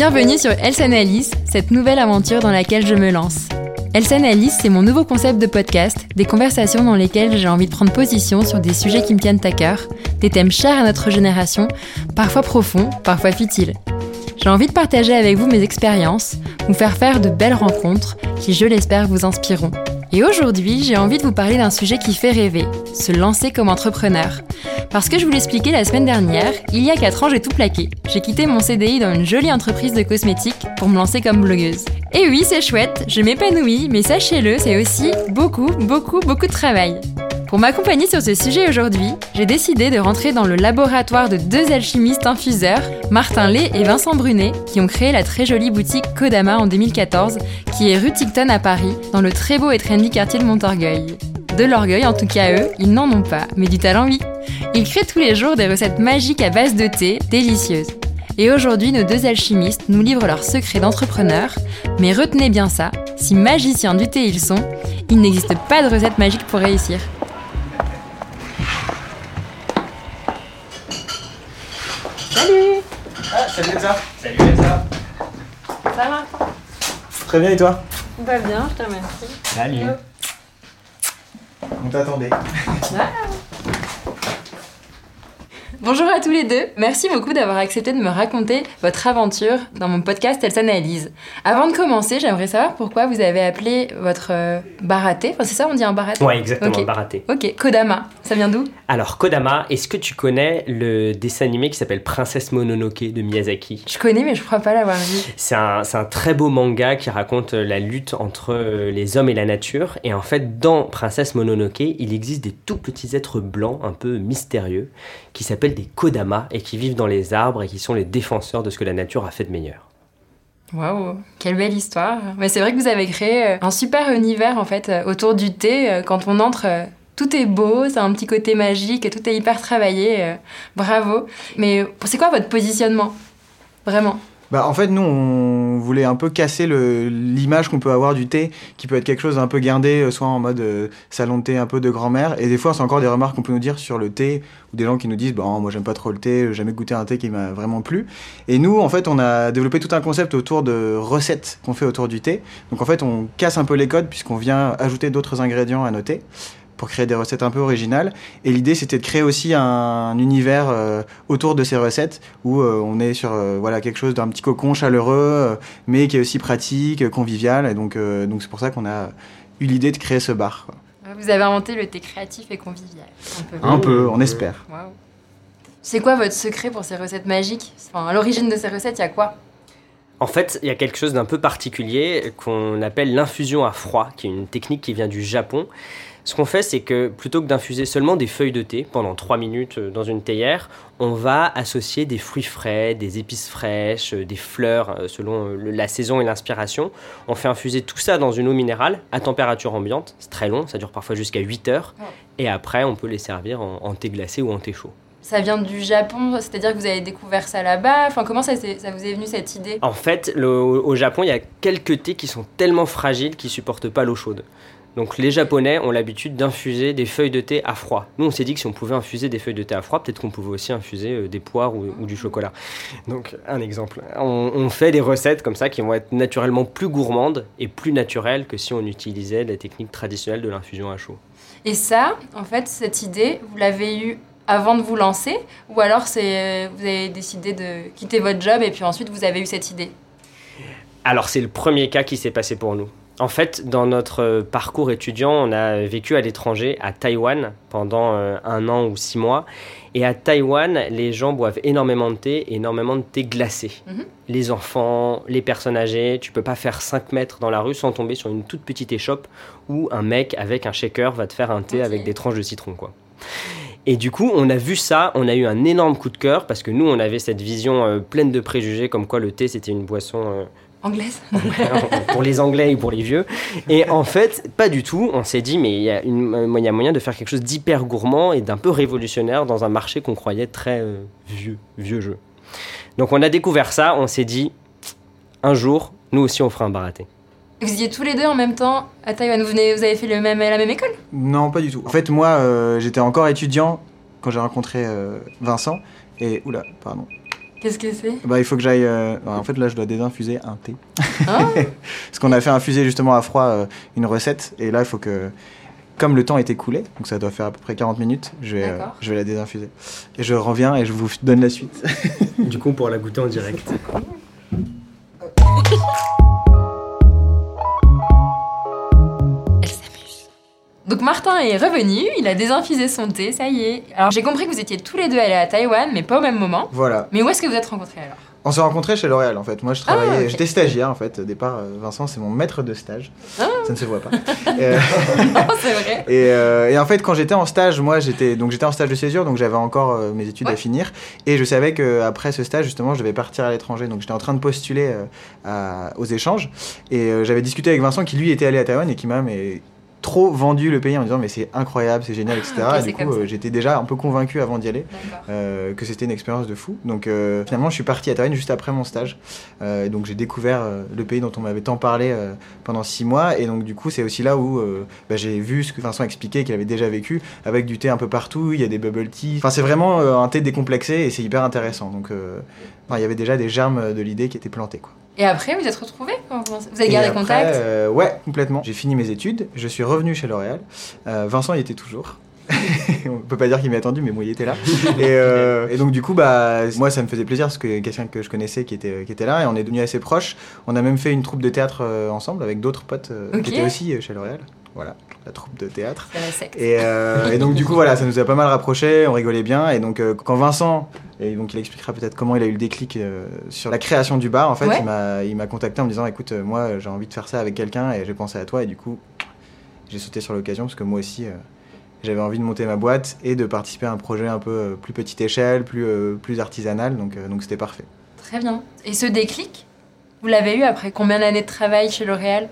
Bienvenue sur Else Analyse, cette nouvelle aventure dans laquelle je me lance. Else Analyse, c'est mon nouveau concept de podcast, des conversations dans lesquelles j'ai envie de prendre position sur des sujets qui me tiennent à cœur, des thèmes chers à notre génération, parfois profonds, parfois futiles. J'ai envie de partager avec vous mes expériences, vous faire faire de belles rencontres qui, je l'espère, vous inspireront. Et aujourd'hui, j'ai envie de vous parler d'un sujet qui fait rêver, se lancer comme entrepreneur. Parce que je vous l'expliquais la semaine dernière, il y a 4 ans, j'ai tout plaqué. J'ai quitté mon CDI dans une jolie entreprise de cosmétiques pour me lancer comme blogueuse. Et oui, c'est chouette, je m'épanouis, mais sachez-le, c'est aussi beaucoup, beaucoup, beaucoup de travail. Pour m'accompagner sur ce sujet aujourd'hui, j'ai décidé de rentrer dans le laboratoire de deux alchimistes infuseurs, Martin Lay et Vincent Brunet, qui ont créé la très jolie boutique Kodama en 2014, qui est rue Ticton à Paris, dans le très beau et trendy quartier de Montorgueil. De l'orgueil, en tout cas eux, ils n'en ont pas, mais du talent oui. Ils créent tous les jours des recettes magiques à base de thé, délicieuses. Et aujourd'hui, nos deux alchimistes nous livrent leurs secrets d'entrepreneurs. Mais retenez bien ça, si magiciens du thé ils sont, il n'existe pas de recette magique pour réussir. Salut. Ah, salut Elsa. Salut Elsa. Ça va Très bien et toi? Va bien, je te remercie. Salut. On t'attendait. Bonjour à tous les deux. Merci beaucoup d'avoir accepté de me raconter votre aventure dans mon podcast Elle s'analyse. Avant de commencer, j'aimerais savoir pourquoi vous avez appelé votre euh, baraté. Enfin, c'est ça, on dit un baraté Ouais, exactement, Ok. Baraté. Ok, Kodama. Ça vient d'où? Alors, Kodama, est-ce que tu connais le dessin animé qui s'appelle Princesse Mononoke de Miyazaki? Je connais, mais je crois pas l'avoir vu. C'est un, c'est un très beau manga qui raconte euh, la lutte entre euh, les hommes et la nature. Et en fait, dans Princesse Mononoke, il existe des tout petits êtres blancs un peu mystérieux qui s'appellent des Kodama et qui vivent dans les arbres et qui sont les défenseurs de ce que la nature a fait de meilleur. Waouh, quelle belle histoire. Mais c'est vrai que vous avez créé euh, un super univers en fait euh, autour du thé. Euh, Quand on entre, tout est beau, c'est un petit côté magique, tout est hyper travaillé. Bravo. Mais c'est quoi votre positionnement? Vraiment? Bah en fait nous on voulait un peu casser l'image qu'on peut avoir du thé qui peut être quelque chose d'un peu guindé euh, soit en mode euh, salon de thé un peu de grand-mère. Et des fois c'est encore des remarques qu'on peut nous dire sur le thé ou des gens qui nous disent bon moi j'aime pas trop le thé j'ai jamais goûté un thé qui m'a vraiment plu. Et nous en fait on a développé tout un concept autour de recettes qu'on fait autour du thé. Donc en fait on casse un peu les codes puisqu'on vient ajouter d'autres ingrédients à nos thés pour créer des recettes un peu originales. Et l'idée, c'était de créer aussi un, univers euh, autour de ces recettes où euh, on est sur euh, voilà quelque chose d'un petit cocon chaleureux, mais qui est aussi pratique, convivial. Et donc, euh, donc c'est pour ça qu'on a eu l'idée de créer ce bar. quoi. Vous avez inventé le thé créatif et convivial. Un peu. Un peu, on espère. C'est quoi votre secret pour ces recettes magiques? Enfin, à l'origine de ces recettes, il y a quoi? En fait, il y a quelque chose d'un peu particulier qu'on appelle l'infusion à froid, qui est une technique qui vient du Japon. Ce qu'on fait, c'est que plutôt que d'infuser seulement des feuilles de thé pendant 3 minutes euh, dans une théière, on va associer des fruits frais, des épices fraîches, euh, des fleurs euh, selon la saison et l'inspiration. On fait infuser tout ça dans une eau minérale à température ambiante. C'est très long, ça dure parfois jusqu'à 8 heures. Et après, on peut les servir en, en thé glacé ou en thé chaud. Ça vient du Japon, c'est-à-dire que vous avez découvert ça là-bas. Enfin, comment ça, ça vous est venu cette idée? En fait, le- au Japon, il y a quelques thés qui sont tellement fragiles qu'ils supportent pas l'eau chaude. Donc les Japonais ont l'habitude d'infuser des feuilles de thé à froid. Nous, on s'est dit que si on pouvait infuser des feuilles de thé à froid, peut-être qu'on pouvait aussi infuser euh, des poires ou, ou du chocolat. Donc un exemple. On, on fait des recettes comme ça qui vont être naturellement plus gourmandes et plus naturelles que si on utilisait la technique traditionnelle de l'infusion à chaud. Et ça, en fait, cette idée, vous l'avez eue avant de vous lancer Ou alors c'est, vous avez décidé de quitter votre job et puis ensuite vous avez eu cette idée? Alors c'est le premier cas qui s'est passé pour nous. En fait, dans notre euh, parcours étudiant, on a vécu à l'étranger, à Taïwan, pendant euh, un an ou six mois. Et à Taïwan, les gens boivent énormément de thé, énormément de thé glacé. Mhm. Les enfants, les personnes âgées, tu peux pas faire 5 mètres dans la rue sans tomber sur une toute petite échoppe où un mec avec un shaker va te faire un thé avec des tranches de citron, quoi. Et du coup, on a vu ça, on a eu un énorme coup de cœur parce que nous, on avait cette vision euh, pleine de préjugés comme quoi le thé c'était une boisson euh, Anglaise pour les Anglais et pour les vieux. Et en fait, pas du tout. On s'est dit, mais il y, a une- il y a moyen de faire quelque chose d'hyper gourmand et d'un peu révolutionnaire dans un marché qu'on croyait très euh, vieux, vieux jeu. Donc on a découvert ça, on s'est dit, un jour, nous aussi on fera un baraté. Vous étiez tous les deux en même temps à Taïwan. Vous, venez, vous avez fait le même, la même école? Non, pas du tout. En fait, moi, euh, j'étais encore étudiant quand j'ai rencontré euh, Vincent. Et, oula, pardon. Qu'est-ce que c'est? Bah, il faut que j'aille. euh, En fait, là, je dois désinfuser un thé. Ah. Parce qu'on a fait infuser justement à froid euh, une recette. Et là, il faut que. Comme le temps est écoulé, donc ça doit faire à peu près 40 minutes, je vais, euh, je vais la désinfuser. Et je reviens et je vous donne la suite. Du coup, on pourra la goûter en direct. Donc Martin est revenu, il a désinfusé son thé, ça y est. Alors j'ai compris que vous étiez tous les deux allés à Taïwan, mais pas au même moment. Voilà. Mais où est-ce que vous êtes rencontrés alors? On s'est rencontrés chez L'Oréal en fait. Moi je travaillais, Ah, j'étais stagiaire en fait. Au départ, euh, Vincent c'est mon maître de stage. Ah. Ça ne se voit pas. Euh, Non, c'est vrai. et, euh, et en fait, quand j'étais en stage, moi j'étais donc j'étais en stage de césure, donc j'avais encore euh, mes études Ouais. à finir. Et je savais que après ce stage, justement, je devais partir à l'étranger. Donc j'étais en train de postuler à- aux échanges. Et j'avais discuté avec Vincent qui lui était allé à Taïwan et qui m'a mais trop vendu le pays en me disant mais c'est incroyable, c'est génial, etc. Et du coup, euh, j'étais déjà un peu convaincu avant d'y aller. Euh, que c'était une expérience de fou. Donc euh, finalement, je suis parti à Taïwan juste après mon stage. Et donc j'ai découvert le pays dont on m'avait tant parlé pendant six mois. Et donc du coup, c'est aussi là où bah, j'ai vu ce que Vincent expliquait qu'il avait déjà vécu, avec du thé un peu partout. Il y a des bubble tea. Enfin, c'est vraiment un thé décomplexé et c'est hyper intéressant. Donc il y avait déjà des germes de l'idée qui étaient plantés. Quoi. Et après, vous êtes retrouvés Vous avez gardé après, contact euh, Ouais, complètement. J'ai fini mes études, je suis revenu chez L'Oréal. Euh, Vincent y était toujours. On peut pas dire qu'il m'y attendu, mais moi il était là. Et, euh, et donc du coup, bah, moi ça me faisait plaisir parce que quelqu'un que je connaissais qui était, qui était là et on est devenus assez proches. On a même fait une troupe de théâtre euh, ensemble avec d'autres potes qui étaient aussi chez L'Oréal. Voilà, la troupe de théâtre. La secte. Et, euh, et donc du coup voilà, ça nous a pas mal rapprochés, on rigolait bien. Et donc euh, quand Vincent, et donc il expliquera peut-être comment il a eu le déclic euh, sur la création du bar, en fait, Ouais. il m'a contacté en me disant écoute moi j'ai envie de faire ça avec quelqu'un et j'ai pensé à toi et du coup j'ai sauté sur l'occasion parce que moi aussi j'avais envie de monter ma boîte et de participer à un projet un peu plus petite échelle, plus plus artisanal, donc donc c'était parfait. Très bien. Et ce déclic, vous l'avez eu après combien d'années de travail chez L'Oréal?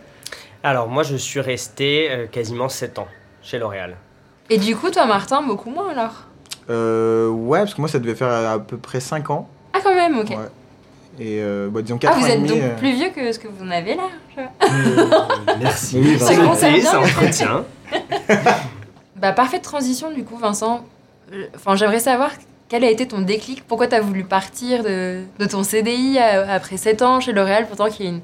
Alors, moi, je suis resté euh, quasiment 7 ans chez L'Oréal. Et du coup, toi, Martin, beaucoup moins alors? Euh, ouais parce que moi ça devait faire à peu près 5 ans. Ah, quand même, ok. Ouais. Et euh, bah, disons 4 Ah, vous ans êtes demi, donc euh, plus vieux que ce que vous en avez là je- Merci. Oui, C'est bien. entretient. Bah, parfaite transition du coup, Vincent. Euh, Enfin, j'aimerais savoir quel a été ton déclic Pourquoi tu as voulu partir de, de ton CDI à- après 7 ans chez L'Oréal, pourtant qui est une,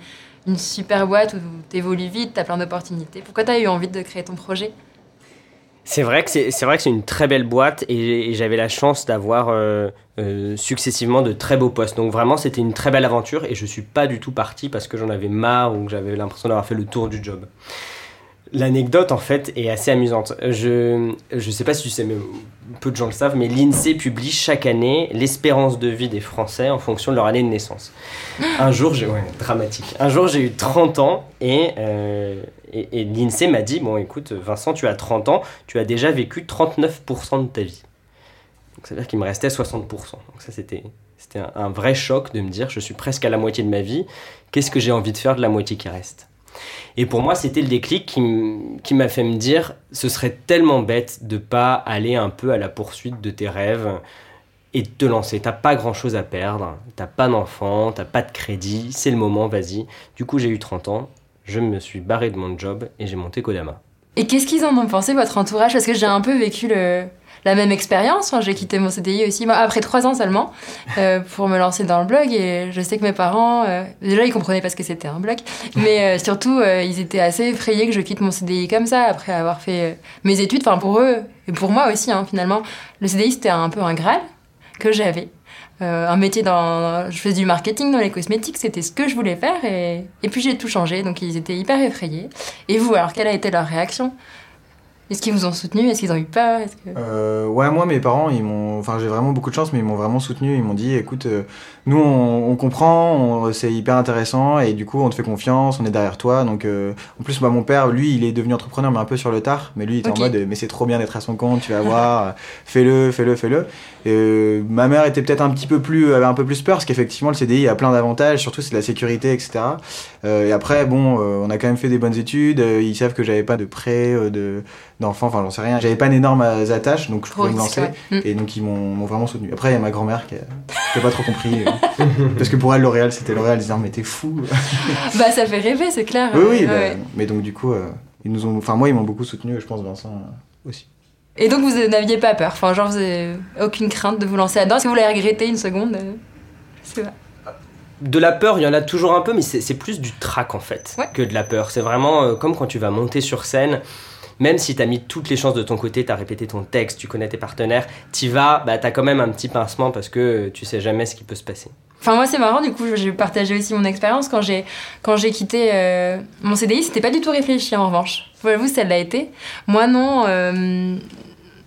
une super boîte où tu évolues vite, tu as plein d'opportunités Pourquoi tu as eu envie de créer ton projet? C'est vrai que c'est vrai que c'est une très belle boîte et, et j'avais la chance d'avoir euh, euh, successivement de très beaux postes. Donc vraiment c'était une très belle aventure et je suis pas du tout parti parce que j'en avais marre ou que j'avais l'impression d'avoir fait le tour du job. L'anecdote en fait est assez amusante. Je je sais pas si tu sais mais peu de gens le savent mais l'INSEE publie chaque année l'espérance de vie des Français en fonction de leur année de naissance. Un jour j'ai dramatique. Un jour j'ai eu 30 ans et euh, et, et l'INSEE m'a dit bon écoute Vincent tu as 30 ans tu as déjà vécu 39% de ta vie. Donc ça veut dire qu'il me restait 60%. Donc ça c'était c'était un, un vrai choc de me dire je suis presque à la moitié de ma vie. Qu'est-ce que j'ai envie de faire de la moitié qui reste? Et pour moi c'était le déclic qui, m'a fait me dire ce serait tellement bête de pas aller un peu à la poursuite de tes rêves et de te lancer. T'as pas grand chose à perdre, t'as pas d'enfant, t'as pas de crédit, c'est le moment, vas-y. Du coup j'ai eu 30 ans, je me suis barré de mon job et j'ai monté Kodama. Et qu'est-ce qu'ils en ont pensé, votre entourage? Parce que j'ai un peu vécu le, la même expérience. Enfin, j'ai quitté mon CDI aussi, moi, après trois ans seulement, euh, pour me lancer dans le blog. Et je sais que mes parents, euh, déjà, ils comprenaient pas ce que c'était un blog. Mais euh, surtout, euh, ils étaient assez effrayés que je quitte mon CDI comme ça, après avoir fait euh, mes études. Enfin, pour eux, et pour moi aussi, hein, finalement, le CDI, c'était un peu un graal que j'avais. Euh, un métier dans. Je faisais du marketing dans les cosmétiques, c'était ce que je voulais faire. Et, et puis j'ai tout changé, donc ils étaient hyper effrayés. Et vous, alors, quelle a été leur réaction? Est-ce qu'ils vous ont soutenu? Est-ce qu'ils ont eu peur? Que... Euh, ouais, moi, mes parents, ils m'ont. Enfin, j'ai vraiment beaucoup de chance, mais ils m'ont vraiment soutenu. Ils m'ont dit, écoute, euh, nous, on, on comprend, c'est hyper intéressant, et du coup, on te fait confiance, on est derrière toi. Donc, euh, en plus, moi, mon père, lui, il est devenu entrepreneur, mais un peu sur le tard. Mais lui, il était en mode, mais c'est trop bien d'être à son compte, tu vas voir, fais-le, fais-le, fais-le. Et, ma mère était peut-être un petit peu plus, avait un peu plus peur, parce qu'effectivement, le CDI a plein d'avantages, surtout c'est de la sécurité, etc. Et après, bon, on a quand même fait des bonnes études. ils savent que j'avais pas de prêt, de d'enfants, enfin, j'en sais rien. J'avais pas d'énormes attaches, donc je pouvais me lancer. ouais. Mm. Et donc ils m'ont vraiment soutenu. Après, il y a ma grand-mère qui a, qui a pas trop compris. euh, parce que pour elle, L'Oréal, c'était L'Oréal. Elle disait, mais t'es fou. Bah, ça fait rêver, c'est clair. oui, oui. Ouais, bah, ouais. Mais donc, du coup, euh, ils nous ont. Enfin, moi, ils m'ont beaucoup soutenu, et je pense Vincent euh, aussi. Et donc, vous n'aviez pas peur? Enfin, genre, vous avez aucune crainte de vous lancer là-dedans? Est-ce que vous l'avez regretté une seconde euh? C'est vrai. De la peur, il y en a toujours un peu, mais c'est plus du trac en fait Ouais. que de la peur. C'est vraiment euh, comme quand tu vas monter sur scène. Même si tu as mis toutes les chances de ton côté, tu as répété ton texte, tu connais tes partenaires, tu vas, bah, tu quand même un petit pincement parce que tu sais jamais ce qui peut se passer. Enfin moi c'est marrant du coup je vais partager aussi mon expérience quand j'ai quand j'ai quitté euh, mon CDI c'était pas du tout réfléchi en revanche. Vous ça l'a été. Moi non. euh,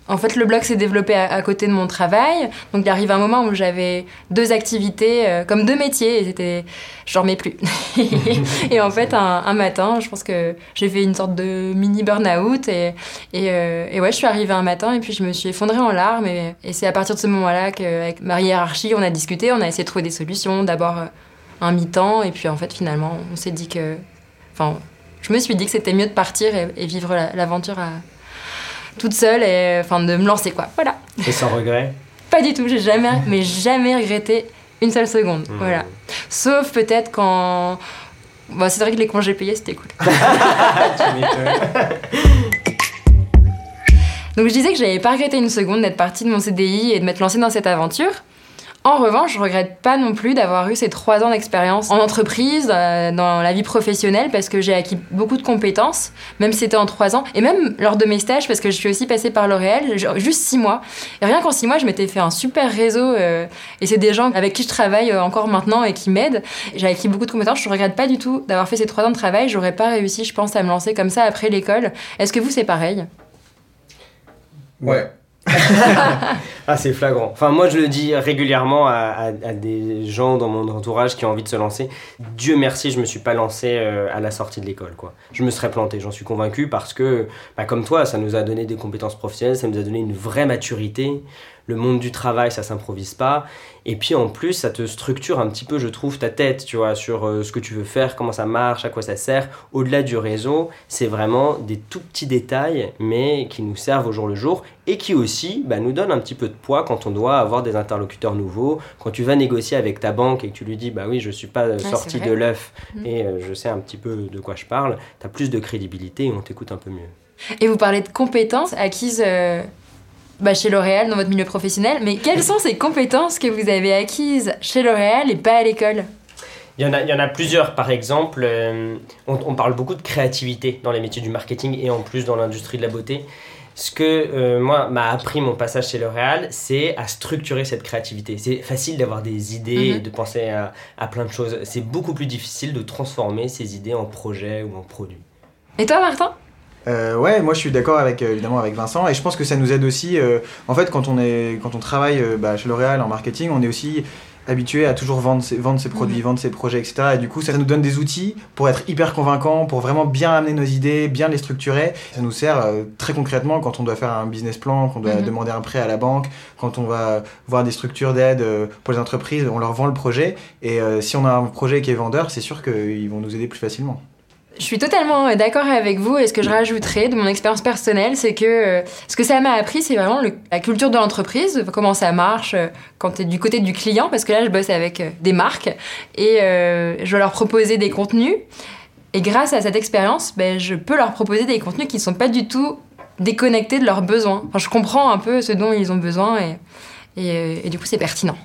en fait, le blog s'est développé à, à côté de mon travail. Donc, il arrive un moment où j'avais deux activités, euh, comme deux métiers, et c'était. J'en remets plus. et en fait, un, un matin, je pense que j'ai fait une sorte de mini burn-out. Et, et, euh, et ouais, je suis arrivée un matin, et puis je me suis effondrée en larmes. Et, et c'est à partir de ce moment-là qu'avec ma hiérarchie, on a discuté, on a essayé de trouver des solutions. D'abord, euh, un mi-temps, et puis en fait, finalement, on s'est dit que. Enfin, je me suis dit que c'était mieux de partir et, et vivre la- l'aventure à toute seule et enfin de me lancer quoi. Voilà. Et sans regret Pas du tout, j'ai jamais mais jamais regretté une seule seconde. Mmh. Voilà. Sauf peut-être quand Bon, c'est vrai que les congés payés c'était cool. Donc je disais que j'avais pas regretté une seconde d'être partie de mon CDI et de m'être lancée dans cette aventure. En revanche, je regrette pas non plus d'avoir eu ces trois ans d'expérience en entreprise, euh, dans la vie professionnelle, parce que j'ai acquis beaucoup de compétences, même si c'était en trois ans, et même lors de mes stages, parce que je suis aussi passée par L'Oréal, juste six mois. Et rien qu'en six mois, je m'étais fait un super réseau, euh, et c'est des gens avec qui je travaille euh, encore maintenant et qui m'aident. J'ai acquis beaucoup de compétences, je regrette pas du tout d'avoir fait ces trois ans de travail, j'aurais pas réussi, je pense, à me lancer comme ça après l'école. Est-ce que vous, c'est pareil? Ouais. Ah, c'est flagrant. Enfin, moi, je le dis régulièrement à, des gens dans mon entourage qui ont envie de se lancer. Dieu merci, je me suis pas lancé euh, à la sortie de l'école, quoi. Je me serais planté, j'en suis convaincu, parce que, bah, comme toi, ça nous a donné des compétences professionnelles, ça nous a donné une vraie maturité. Le monde du travail, ça s'improvise pas. Et puis, en plus, ça te structure un petit peu, je trouve, ta tête, tu vois, sur euh, ce que tu veux faire, comment ça marche, à quoi ça sert. Au-delà du réseau, c'est vraiment des tout petits détails, mais qui nous servent au jour le jour et qui aussi bah, nous donnent un petit peu de poids quand on doit avoir des interlocuteurs nouveaux. Quand tu vas négocier avec ta banque et que tu lui dis, bah oui, je suis pas euh, sorti de l'œuf Mm. et euh, je sais un petit peu de quoi je parle, tu as plus de crédibilité et on t'écoute un peu mieux. Et vous parlez de compétences acquises euh, bah, chez L'Oréal dans votre milieu professionnel, mais quelles sont ces compétences que vous avez acquises chez L'Oréal et pas à l'école? Il y, en a, il y en a plusieurs, par exemple, euh, on, on parle beaucoup de créativité dans les métiers du marketing et en plus dans l'industrie de la beauté. Ce que euh, moi m'a appris mon passage chez L'Oréal, c'est à structurer cette créativité. C'est facile d'avoir des idées, Mhm. et de penser à, à plein de choses. C'est beaucoup plus difficile de transformer ces idées en projets ou en produits. Et toi, Martin? Euh, ouais, moi je suis d'accord avec euh, évidemment avec Vincent et je pense que ça nous aide aussi. euh, en fait, quand on est quand on travaille euh, bah, chez L'Oréal en marketing, on est aussi habitué à toujours vendre ses, vendre ses produits, vendre ses projets, etc. Et du coup, ça nous donne des outils pour être hyper convaincants, pour vraiment bien amener nos idées, bien les structurer. Ça nous sert euh, très concrètement quand on doit faire un business plan, qu'on doit Mhm. demander un prêt à la banque, quand on va voir des structures d'aide euh, pour les entreprises, on leur vend le projet. Et euh, si on a un projet qui est vendeur, c'est sûr qu'ils vont nous aider plus facilement. Je suis totalement d'accord avec vous et ce que je rajouterais de mon expérience personnelle, c'est que euh, ce que ça m'a appris, c'est vraiment le- la culture de l'entreprise, comment ça marche euh, quand tu es du côté du client, parce que là, je bosse avec euh, des marques et euh, je dois leur proposer des contenus. Et grâce à cette expérience, ben, je peux leur proposer des contenus qui ne sont pas du tout déconnectés de leurs besoins. Enfin, je comprends un peu ce dont ils ont besoin et, et, et du coup, c'est pertinent.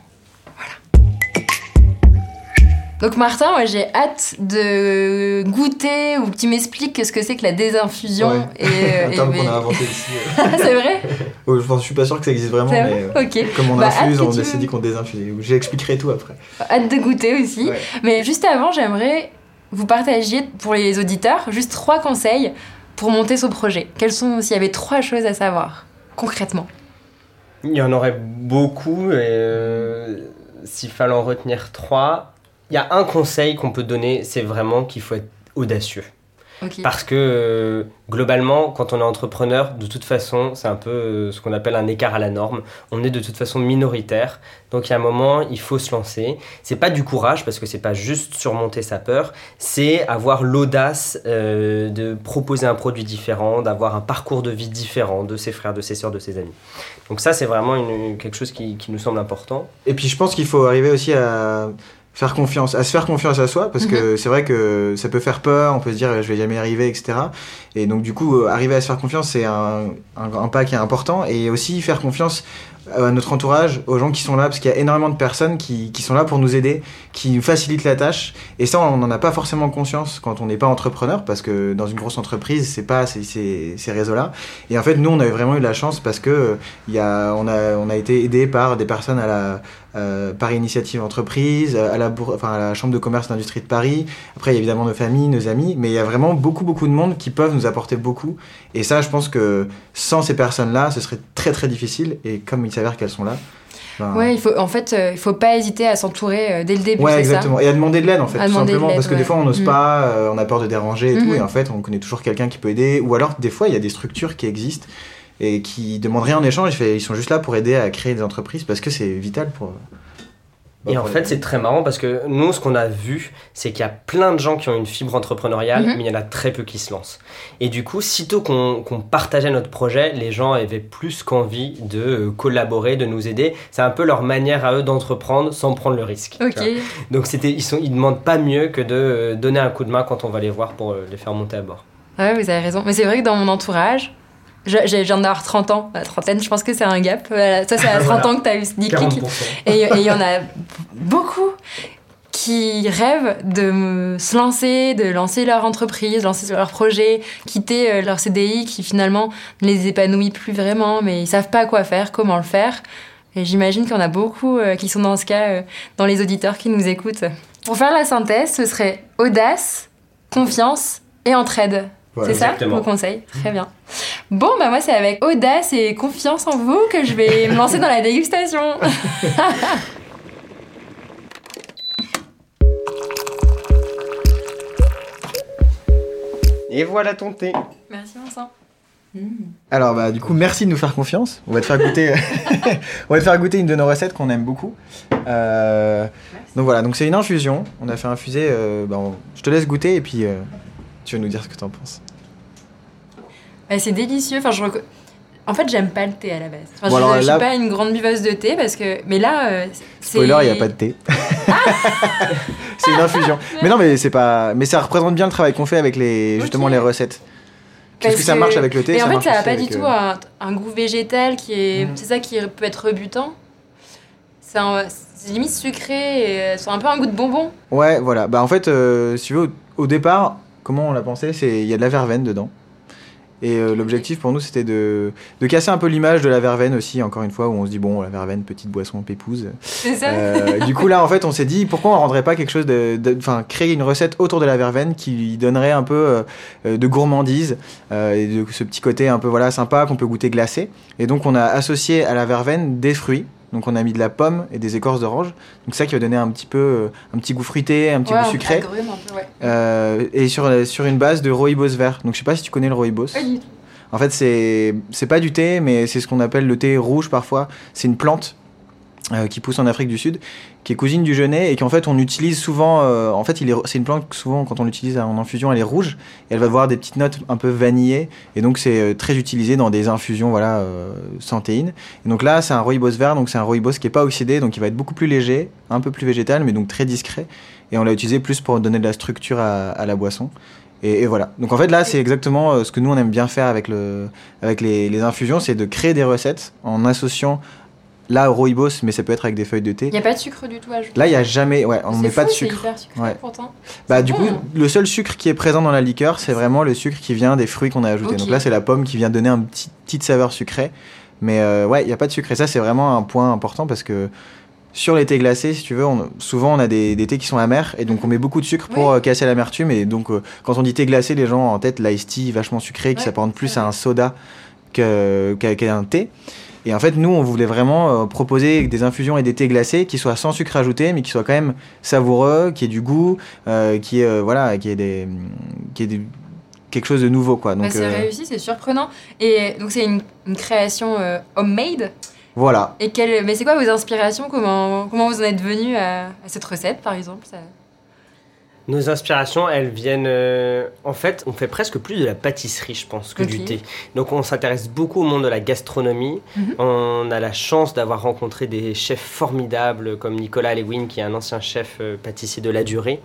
Donc Martin, moi j'ai hâte de goûter ou que tu m'expliques ce que c'est que la désinfusion. Ouais. Et, euh, un et- terme qu'on a inventé ici. euh. c'est vrai Oh, je, je suis pas sûr que ça existe vraiment, mais vrai euh, comme on Bah, infuse, on s'est dit qu'on désinfusait. J'expliquerai tout après. Hâte de goûter aussi. Ouais. Mais juste avant, j'aimerais vous partagiez pour les auditeurs juste trois conseils pour monter ce projet. Quels sont, s'il y avait trois choses à savoir, concrètement? Il y en aurait beaucoup, et euh, s'il fallait en retenir trois, il y a un conseil qu'on peut donner, c'est vraiment qu'il faut être audacieux. Parce que euh, globalement, quand on est entrepreneur, de toute façon, c'est un peu euh, ce qu'on appelle un écart à la norme. On est de toute façon minoritaire. Donc il y a un moment, il faut se lancer. C'est pas du courage parce que c'est pas juste surmonter sa peur, c'est avoir l'audace euh, de proposer un produit différent, d'avoir un parcours de vie différent de ses frères, de ses sœurs, de ses amis. Donc ça, c'est vraiment une- quelque chose qui, qui nous semble important. Et puis je pense qu'il faut arriver aussi à faire confiance, à se faire confiance à soi, parce que c'est vrai que ça peut faire peur, on peut se dire je vais jamais y arriver, etc. Et donc du coup, euh, arriver à se faire confiance, c'est un, un, un pas qui est important, et aussi faire confiance à notre entourage, aux gens qui sont là, parce qu'il y a énormément de personnes qui, sont là pour nous aider, qui nous facilitent la tâche. Et ça, on n'en a pas forcément conscience quand on n'est pas entrepreneur, parce que dans une grosse entreprise, c'est pas ces, réseaux-là. Et en fait, nous, on avait vraiment eu la chance parce que il y a, été aidé par des personnes à la, euh, initiative entreprise, à la, Chambre de commerce d'industrie de Paris. Après, il y a évidemment nos familles, nos amis, mais il y a vraiment beaucoup, beaucoup de monde qui peuvent nous apporter beaucoup. Et ça, je pense que sans ces personnes-là, ce serait très, très difficile. Et comme s'avère qu'elles sont là. Ben... Ouais, il faut, en fait, euh, il faut pas hésiter à s'entourer euh, dès le début. Ouais, exactement. Ça et à demander de l'aide, en fait, à tout simplement. Parce que ouais. des fois, on n'ose mmh. pas, euh, on a peur de déranger et mmh. tout. Et en fait, on connaît toujours quelqu'un qui peut aider. Ou alors, des fois, il y a des structures qui existent et qui demandent rien en échange. Ils sont juste là pour aider à créer des entreprises parce que c'est vital pour. Et en fait, c'est très marrant parce que nous, ce qu'on a vu, c'est qu'il y a plein de gens qui ont une fibre entrepreneuriale, Mhm. mais il y en a très peu qui se lancent. Et du coup, sitôt qu'on qu'on partageait notre projet, les gens avaient plus qu'envie de euh, collaborer, de nous aider. C'est un peu leur manière à eux d'entreprendre sans prendre le risque. Donc c'était, ils sont, ils demandent pas mieux que de euh, donner un coup de main quand on va les voir pour euh, les faire monter à bord. Ouais, vous avez raison. Mais c'est vrai que dans mon entourage, je viens d'avoir 30 ans. La trentaine, je pense que c'est un gap. Voilà. Toi, c'est à 30 Voilà. ans que tu as eu ce déclic. Et et il y en a beaucoup qui rêvent de se lancer, de lancer leur entreprise, lancer leur projet, quitter euh, leur CDI qui finalement ne les épanouit plus vraiment, mais ils savent pas quoi faire, comment le faire. Et j'imagine qu'il y en a beaucoup euh, qui sont dans ce cas, euh, dans les auditeurs qui nous écoutent. Pour faire la synthèse, ce serait audace, confiance et entraide. Voilà. c'est ça vos conseils Très bien. Bon, bah moi c'est avec audace et confiance en vous que je vais me lancer dans la dégustation. Et voilà ton thé. Merci Vincent. Alors bah du coup merci de nous faire confiance. On va te faire goûter, on va te faire goûter une de nos recettes qu'on aime beaucoup. Euh, donc voilà, donc c'est une infusion. On a fait infuser. euh, bah, on- Je te laisse goûter et puis euh, tu vas nous dire ce que t'en penses. C'est délicieux. Enfin, je reco- En fait, j'aime pas le thé à la base. Enfin, Bon, je, alors je suis pas une grande buveuse de thé parce que. Mais là, euh, c'est. Spoiler, il n'y a pas de thé. c'est une infusion. Mais non, mais c'est pas. Mais ça représente bien le travail qu'on fait avec les justement les recettes. Parce, Parce que ça marche avec le thé. Et en fait, ça a aussi pas du tout euh, un, un goût végétal qui est. Mhm. C'est ça qui peut être rebutant. C'est un- limite sucré et euh, c'est un peu un goût de bonbon. Ouais, voilà. Bah en fait, euh, si tu veux, au, au départ, comment on l'a pensé, c'est il y a de la verveine dedans. Et euh, l'objectif pour nous, c'était de, de casser un peu l'image de la verveine aussi, encore une fois, où on se dit, bon, la verveine, petite boisson pépouse. C'est ça Euh, du coup, là, en fait, on s'est dit, pourquoi on rendrait pas quelque chose de. Enfin, créer une recette autour de la verveine qui lui donnerait un peu euh, de gourmandise et de ce petit côté un peu voilà, sympa qu'on peut goûter glacé. Et donc, on a associé à la verveine des fruits. Donc, on a mis de la pomme et des écorces d'orange. Donc, ça qui va donner un petit peu. euh, un petit goût fruité, un petit Ouais, goût sucré. peu, ouais. Euh, et sur, sur une base de rooibos vert. Donc, je sais pas si tu connais le rooibos. Pas du tout. En fait, c'est pas du thé, mais c'est ce qu'on appelle le thé rouge parfois. C'est une plante euh, qui pousse en Afrique du Sud, qui est cousine du genêt et qu'en fait on utilise souvent. euh, en fait, c'est une plante que souvent quand on l'utilise en infusion, elle est rouge et elle va avoir des petites notes un peu vanillées et donc c'est euh, très utilisé dans des infusions voilà euh, sans théine. Et donc là, c'est un rooibos vert, donc c'est un rooibos qui est pas oxydé, donc il va être beaucoup plus léger, un peu plus végétal, mais donc très discret. Et on l'a utilisé plus pour donner de la structure à, à la boisson. Et, et voilà. Donc en fait là, c'est exactement ce que nous on aime bien faire avec le, avec les, les infusions, c'est de créer des recettes en associant là rooibos, mais ça peut être avec des feuilles de thé. Il n'y a pas de sucre du tout à ajouter. Là, il y a jamais, ouais, on C'est met pas de sucre. hyper sucré Ouais. pourtant. Bah du bon, coup, hein. le seul sucre qui est présent dans la liqueur, c'est vraiment le sucre qui vient des fruits qu'on a ajoutés. Donc là, c'est la pomme qui vient donner un petit petite saveur sucrée. Mais euh, ouais, il n'y a pas de sucre. Et ça, c'est vraiment un point important parce que sur les thés glacés, si tu veux, on- souvent on a des, des thés qui sont amers et donc on met beaucoup de sucre pour Oui. euh, casser l'amertume. Et donc, euh, quand on dit thé glacé, les gens ont en tête l'ice tea vachement sucré qui s'apparente plus à un soda qu'à un thé. Et en fait, nous, on voulait vraiment euh, proposer des infusions et des thés glacés qui soient sans sucre ajouté, mais qui soient quand même savoureux, qui aient du goût, euh, qui est voilà, qui est des, qui des- quelque chose de nouveau quoi. Bah, Donc c'est euh, réussi, c'est surprenant. Et donc c'est une, une création euh, homemade. voilà. Et quelle, mais c'est quoi vos inspirations? Comment, comment vous en êtes venu à, à cette recette par exemple? Ça... Nos inspirations, elles viennent. euh, en fait, on fait presque plus de la pâtisserie, je pense, que Ok. du thé. Donc, on s'intéresse beaucoup au monde de la gastronomie. Mhm. On a la chance d'avoir rencontré des chefs formidables comme Nicolas Lewin, qui est un ancien chef euh, pâtissier de la durée.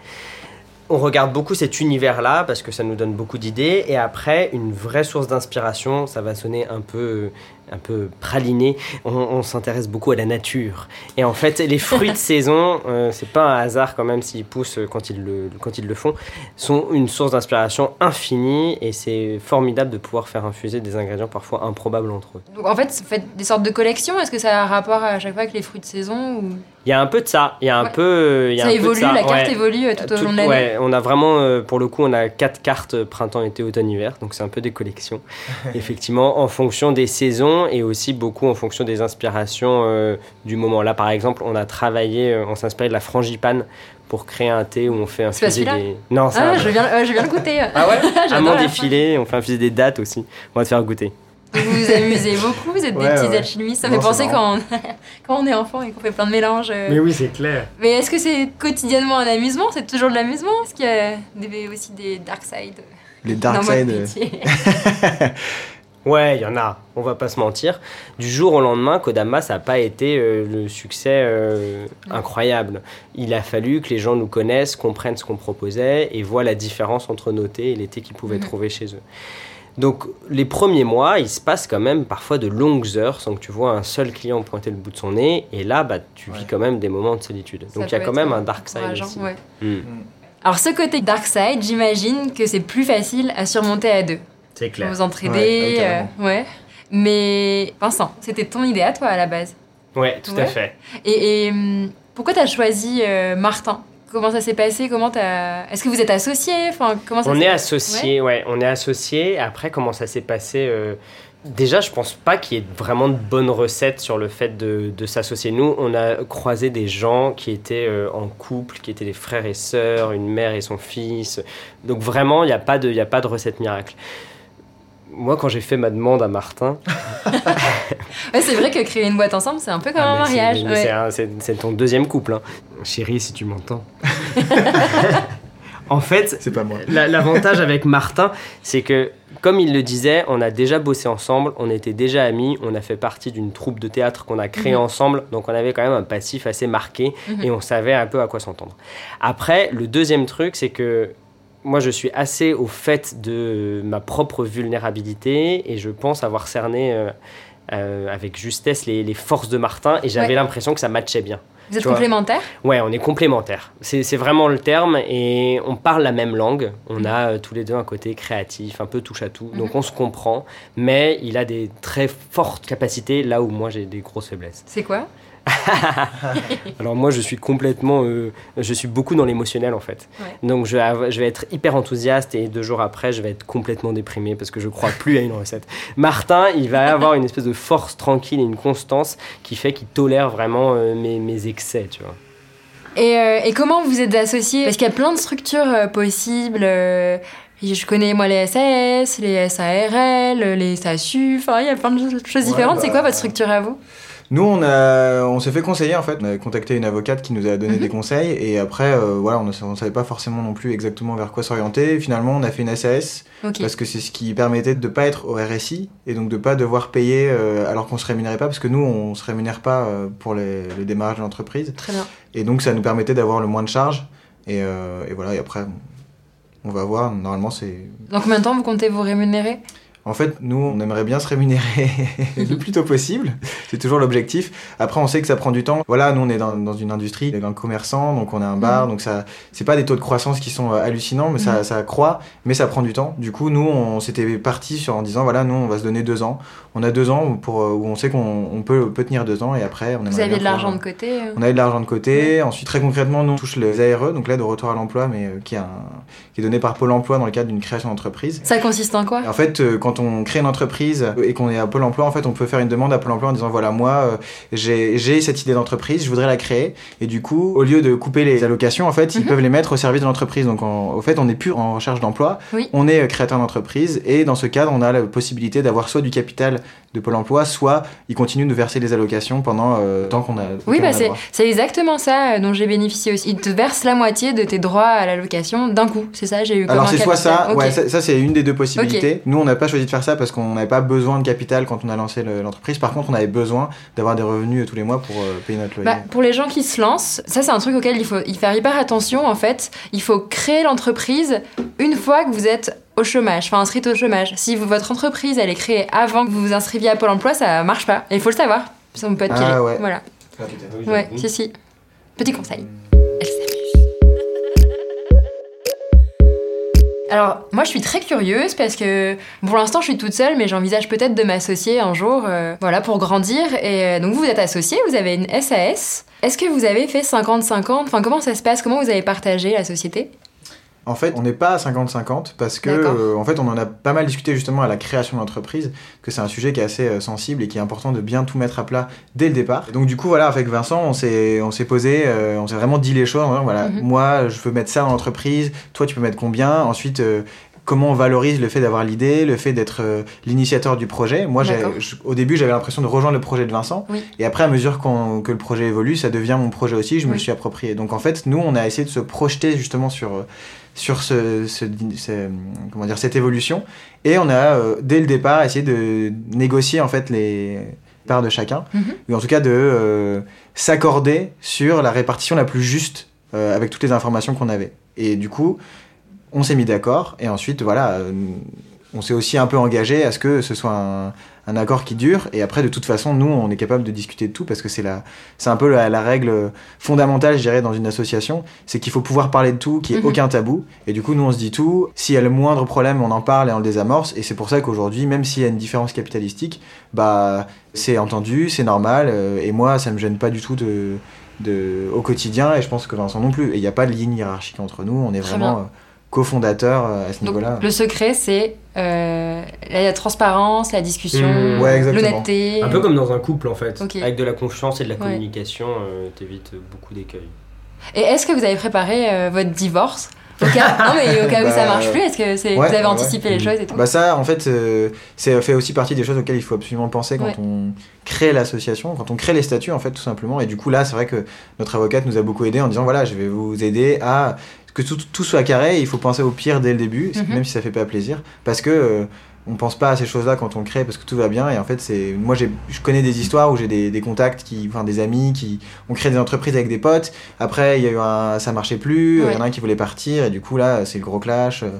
On regarde beaucoup cet univers-là parce que ça nous donne beaucoup d'idées. Et après, une vraie source d'inspiration, ça va sonner un peu euh, un peu praliné, on, s'intéresse beaucoup à la nature. Et en fait, les fruits de saison, euh, c'est pas un hasard quand même s'ils poussent quand ils le, quand ils le font, sont une source d'inspiration infinie et c'est formidable de pouvoir faire infuser des ingrédients parfois improbables entre eux. Donc en fait, vous faites des sortes de collections Est-ce que ça a un rapport à chaque fois avec les fruits de saison ou... Il y a un peu de ça. Il y a un peu. ça évolue, la carte évolue euh, tout, au long de l'année. Ouais, on a vraiment, euh, pour le coup, on a quatre cartes printemps, été, automne, hiver. Donc c'est un peu des collections. Effectivement, en fonction des saisons et aussi beaucoup en fonction des inspirations euh, du moment. Là, par exemple, on a travaillé, on s'inspirait de la frangipane pour créer un thé où on fait infuser des. Non, ça. Ah, je viens, je viens le goûter. Ah ouais Amand défilé, on fait infuser des dates aussi. On va te faire goûter. Vous vous amusez beaucoup, vous êtes des petits alchimistes. Ça me fait penser quand on, quand on est enfant et qu'on fait plein de mélanges. Euh. Mais oui, c'est clair. Mais est-ce que c'est quotidiennement un amusement? C'est toujours de l'amusement? Est-ce qu'il y a aussi des dark side Les dark side. Euh. ouais, il y en a, on va pas se mentir. Du jour au lendemain, Kodama, ça n'a pas été euh, le succès incroyable. Il a fallu que les gens nous connaissent, comprennent ce qu'on proposait et voient la différence entre nos thés et les thés qu'ils pouvaient mhm. trouver chez eux. Donc les premiers mois, il se passe quand même parfois de longues heures sans que tu vois un seul client pointer le bout de son nez. Et là, bah, tu vis quand même des moments de solitude. Donc il y a quand même un dark side aussi. Hmm. Hmm. Alors ce côté dark side, j'imagine que c'est plus facile à surmonter à deux. C'est clair. Vous entraider, euh, ouais, Mais Vincent, c'était ton idée à toi à la base. Ouais, tout à fait. Et, hum, pourquoi tu as choisi euh, Martin? Comment ça s'est passé Comment Est-ce que vous êtes associés? Enfin, comment On est associés, ouais. On est associés. Après, comment ça s'est passé euh, Déjà, je pense pas qu'il y ait vraiment de bonnes recettes sur le fait de, de s'associer. Nous, on a croisé des gens qui étaient euh, en couple, qui étaient des frères et sœurs, une mère et son fils. Donc vraiment, il n'y a, pas de, a pas de recette miracle moi, quand j'ai fait ma demande à Martin. c'est vrai que créer une boîte ensemble, c'est un peu comme ah, un mariage. C'est ton deuxième couple. Hein. Chérie, si tu m'entends. en fait, c'est pas moi. L'avantage avec Martin, c'est que, comme il le disait, on a déjà bossé ensemble, on était déjà amis, on a fait partie d'une troupe de théâtre qu'on a créée mhm. ensemble, donc on avait quand même un passif assez marqué mhm. et on savait un peu à quoi s'entendre. Après, le deuxième truc, c'est que moi, je suis assez au fait de ma propre vulnérabilité et je pense avoir cerné euh, euh, avec justesse les, forces de Martin et j'avais l'impression que ça matchait bien. Vous êtes complémentaires Ouais, on est complémentaires. C'est vraiment le terme et on parle la même langue. On a euh, tous les deux un côté créatif, un peu touche à tout. Donc mhm. on se comprend, mais il a des très fortes capacités là où moi j'ai des grosses faiblesses. C'est quoi? Alors moi, je suis complètement, euh, je suis beaucoup dans l'émotionnel en fait. Donc je vais, je vais être hyper enthousiaste et deux jours après, je vais être complètement déprimé parce que je crois plus à une recette. Martin, il va avoir une espèce de force tranquille et une constance qui fait qu'il tolère vraiment euh, mes, mes, excès, tu vois. Et, euh, et, comment vous êtes associés? Parce qu'il y a plein de structures possibles. je connais moi les SAS, les SARL, les SASU, enfin il y a plein de choses différentes. C'est quoi bah, votre structure à vous? Nous, on, a, on s'est fait conseiller en fait. On a contacté une avocate qui nous a donné mhm. des conseils et après, euh, voilà, on ne savait pas forcément non plus exactement vers quoi s'orienter. Finalement, on a fait une SAS parce que c'est ce qui permettait de ne pas être au RSI et donc de ne pas devoir payer euh, alors qu'on se rémunérait pas parce que nous, on se rémunère pas euh, pour les, les démarrages de l'entreprise. Très bien. Et donc, ça nous permettait d'avoir le moins de charges et, et voilà. Et après, on va voir. Normalement, c'est. Dans combien de temps vous comptez vous rémunérer? En fait, nous, on aimerait bien se rémunérer le plus tôt possible. C'est toujours l'objectif. Après, on sait que ça prend du temps. Voilà, nous, on est dans, dans une industrie, on est un commerçant, donc on a un bar, mhm. donc ça, c'est pas des taux de croissance qui sont euh, hallucinants, mais ça, mhm. ça croît, mais ça prend du temps. Du coup, nous, on s'était parti sur en disant, voilà, nous, on va se donner deux ans. On a deux ans pour, euh, où on sait qu'on peut, peut tenir deux ans et après, on Vous avez de l'argent de côté euh On avait de l'argent de côté. Ensuite, très concrètement, nous, on touche les ARE, donc l'aide au retour à l'emploi, mais qui, est qui est donné par Pôle emploi dans le cadre d'une création d'entreprise. Ça consiste en quoi? En fait, quand on crée une entreprise et qu'on est à Pôle emploi, en fait, on peut faire une demande à Pôle emploi en disant voilà, moi, euh, j'ai cette idée d'entreprise, je voudrais la créer. Et du coup, au lieu de couper les allocations, en fait, ils mhm. peuvent les mettre au service de l'entreprise. Donc, au fait, on n'est plus en recherche d'emploi, on est euh, créateur d'entreprise. Et dans ce cadre, on a la possibilité d'avoir soit du capital de Pôle emploi, soit ils continuent de verser des allocations pendant euh, tant qu'on a. Oui, bah c'est exactement ça dont j'ai bénéficié aussi. Ils te versent la moitié de tes droits à l'allocation d'un coup. C'est ça, j'ai eu. Alors, c'est soit ça, ouais, ça, c'est une des deux possibilités. Nous, on n'a pas choisi de faire ça parce qu'on n'avait pas besoin de capital quand on a lancé l'entreprise. Par contre, on avait besoin d'avoir des revenus tous les mois pour euh, payer notre loyer. Bah, pour les gens qui se lancent, ça c'est un truc auquel il faut y faire hyper attention en fait. Il faut créer l'entreprise une fois que vous êtes au chômage, enfin inscrite au chômage. Si votre entreprise elle est créée avant que vous vous inscriviez à Pôle emploi, ça marche pas. Et il faut le savoir. Ça peut être Ah piré. ouais. Voilà. Ah, oui, Ouais, si, si. Petit conseil. Elle s'amuse. Alors, moi, je suis très curieuse parce que pour l'instant, je suis toute seule, mais j'envisage peut-être de m'associer un jour, euh, voilà, pour grandir. Et euh, donc, vous, vous êtes associé, vous avez une SAS. Est-ce que vous avez fait 50-50 Enfin, comment ça se passe? Comment vous avez partagé la société? En fait, on n'est pas à 50-50 parce que, euh, en fait, on en a pas mal discuté justement à la création d'entreprise, que c'est un sujet qui est assez euh, sensible et qui est important de bien tout mettre à plat dès le départ. Et donc, du coup, voilà, avec Vincent, on s'est, on s'est posé, euh, on s'est vraiment dit les choses. en disant, voilà, Mhm. moi, je veux mettre ça dans l'entreprise, toi, tu peux mettre combien? Ensuite, comment on valorise le fait d'avoir l'idée, le fait d'être euh, l'initiateur du projet? Moi, je- au début, j'avais l'impression de rejoindre le projet de Vincent. Oui. Et après, à mesure que le projet évolue, ça devient mon projet aussi, je me le suis approprié. Donc, en fait, nous, on a essayé de se projeter justement sur. Sur ce, ce- ce- comment dire, cette évolution. Et on a, euh, dès le départ, essayé de négocier en fait les parts de chacun, Mhm. ou en tout cas de euh, s'accorder sur la répartition la plus juste euh, avec toutes les informations qu'on avait. Et du coup, on s'est mis d'accord, et ensuite, voilà, on s'est aussi un peu engagé à ce que ce soit un, un accord qui dure, et après, de toute façon, nous, on est capable de discuter de tout, parce que c'est la, c'est un peu la, la règle fondamentale, je dirais, dans une association, c'est qu'il faut pouvoir parler de tout, qu'il n'y ait Mhm. aucun tabou, et du coup, nous, on se dit tout, s'il y a le moindre problème, on en parle et on le désamorce, et c'est pour ça qu'aujourd'hui, même s'il y a une différence capitalistique, bah, c'est entendu, c'est normal, euh, et moi, ça me gêne pas du tout de, de, au quotidien, et je pense que Vincent non plus, et il n'y a pas de ligne hiérarchique entre nous, on est Très vraiment bien. Cofondateurs euh, à ce Donc, niveau-là. le secret, c'est euh, la transparence, la discussion, Mmh. Ouais, l'honnêteté. Un peu comme dans un couple en fait. Ok. Avec de la confiance et de la Ouais. communication, euh, t'évites beaucoup d'écueils. Et est-ce que vous avez préparé euh, votre divorce? Au cas... Non, mais au cas où Bah, ça marche plus, est-ce que ouais, vous avez ouais, anticipé les ouais. choses et tout? Bah ça, en fait, euh, c'est fait aussi partie des choses auxquelles il faut absolument penser quand Ouais. on crée l'association, quand on crée les statuts, en fait, tout simplement. Et du coup, là, c'est vrai que notre avocate nous a beaucoup aidé en disant, voilà, je vais vous aider à que tout, tout soit carré. Il faut penser au pire dès le début, Mhm. même si ça fait pas plaisir, parce que euh, on pense pas à ces choses-là quand on crée, parce que tout va bien. Et en fait, c'est moi, j'ai, je connais des histoires où j'ai des, des contacts qui, enfin, des amis qui ont créé des entreprises avec des potes. Après, il y a eu un, ça marchait plus. Il y en a un qui voulait partir, et du coup, là, c'est le gros clash. euh,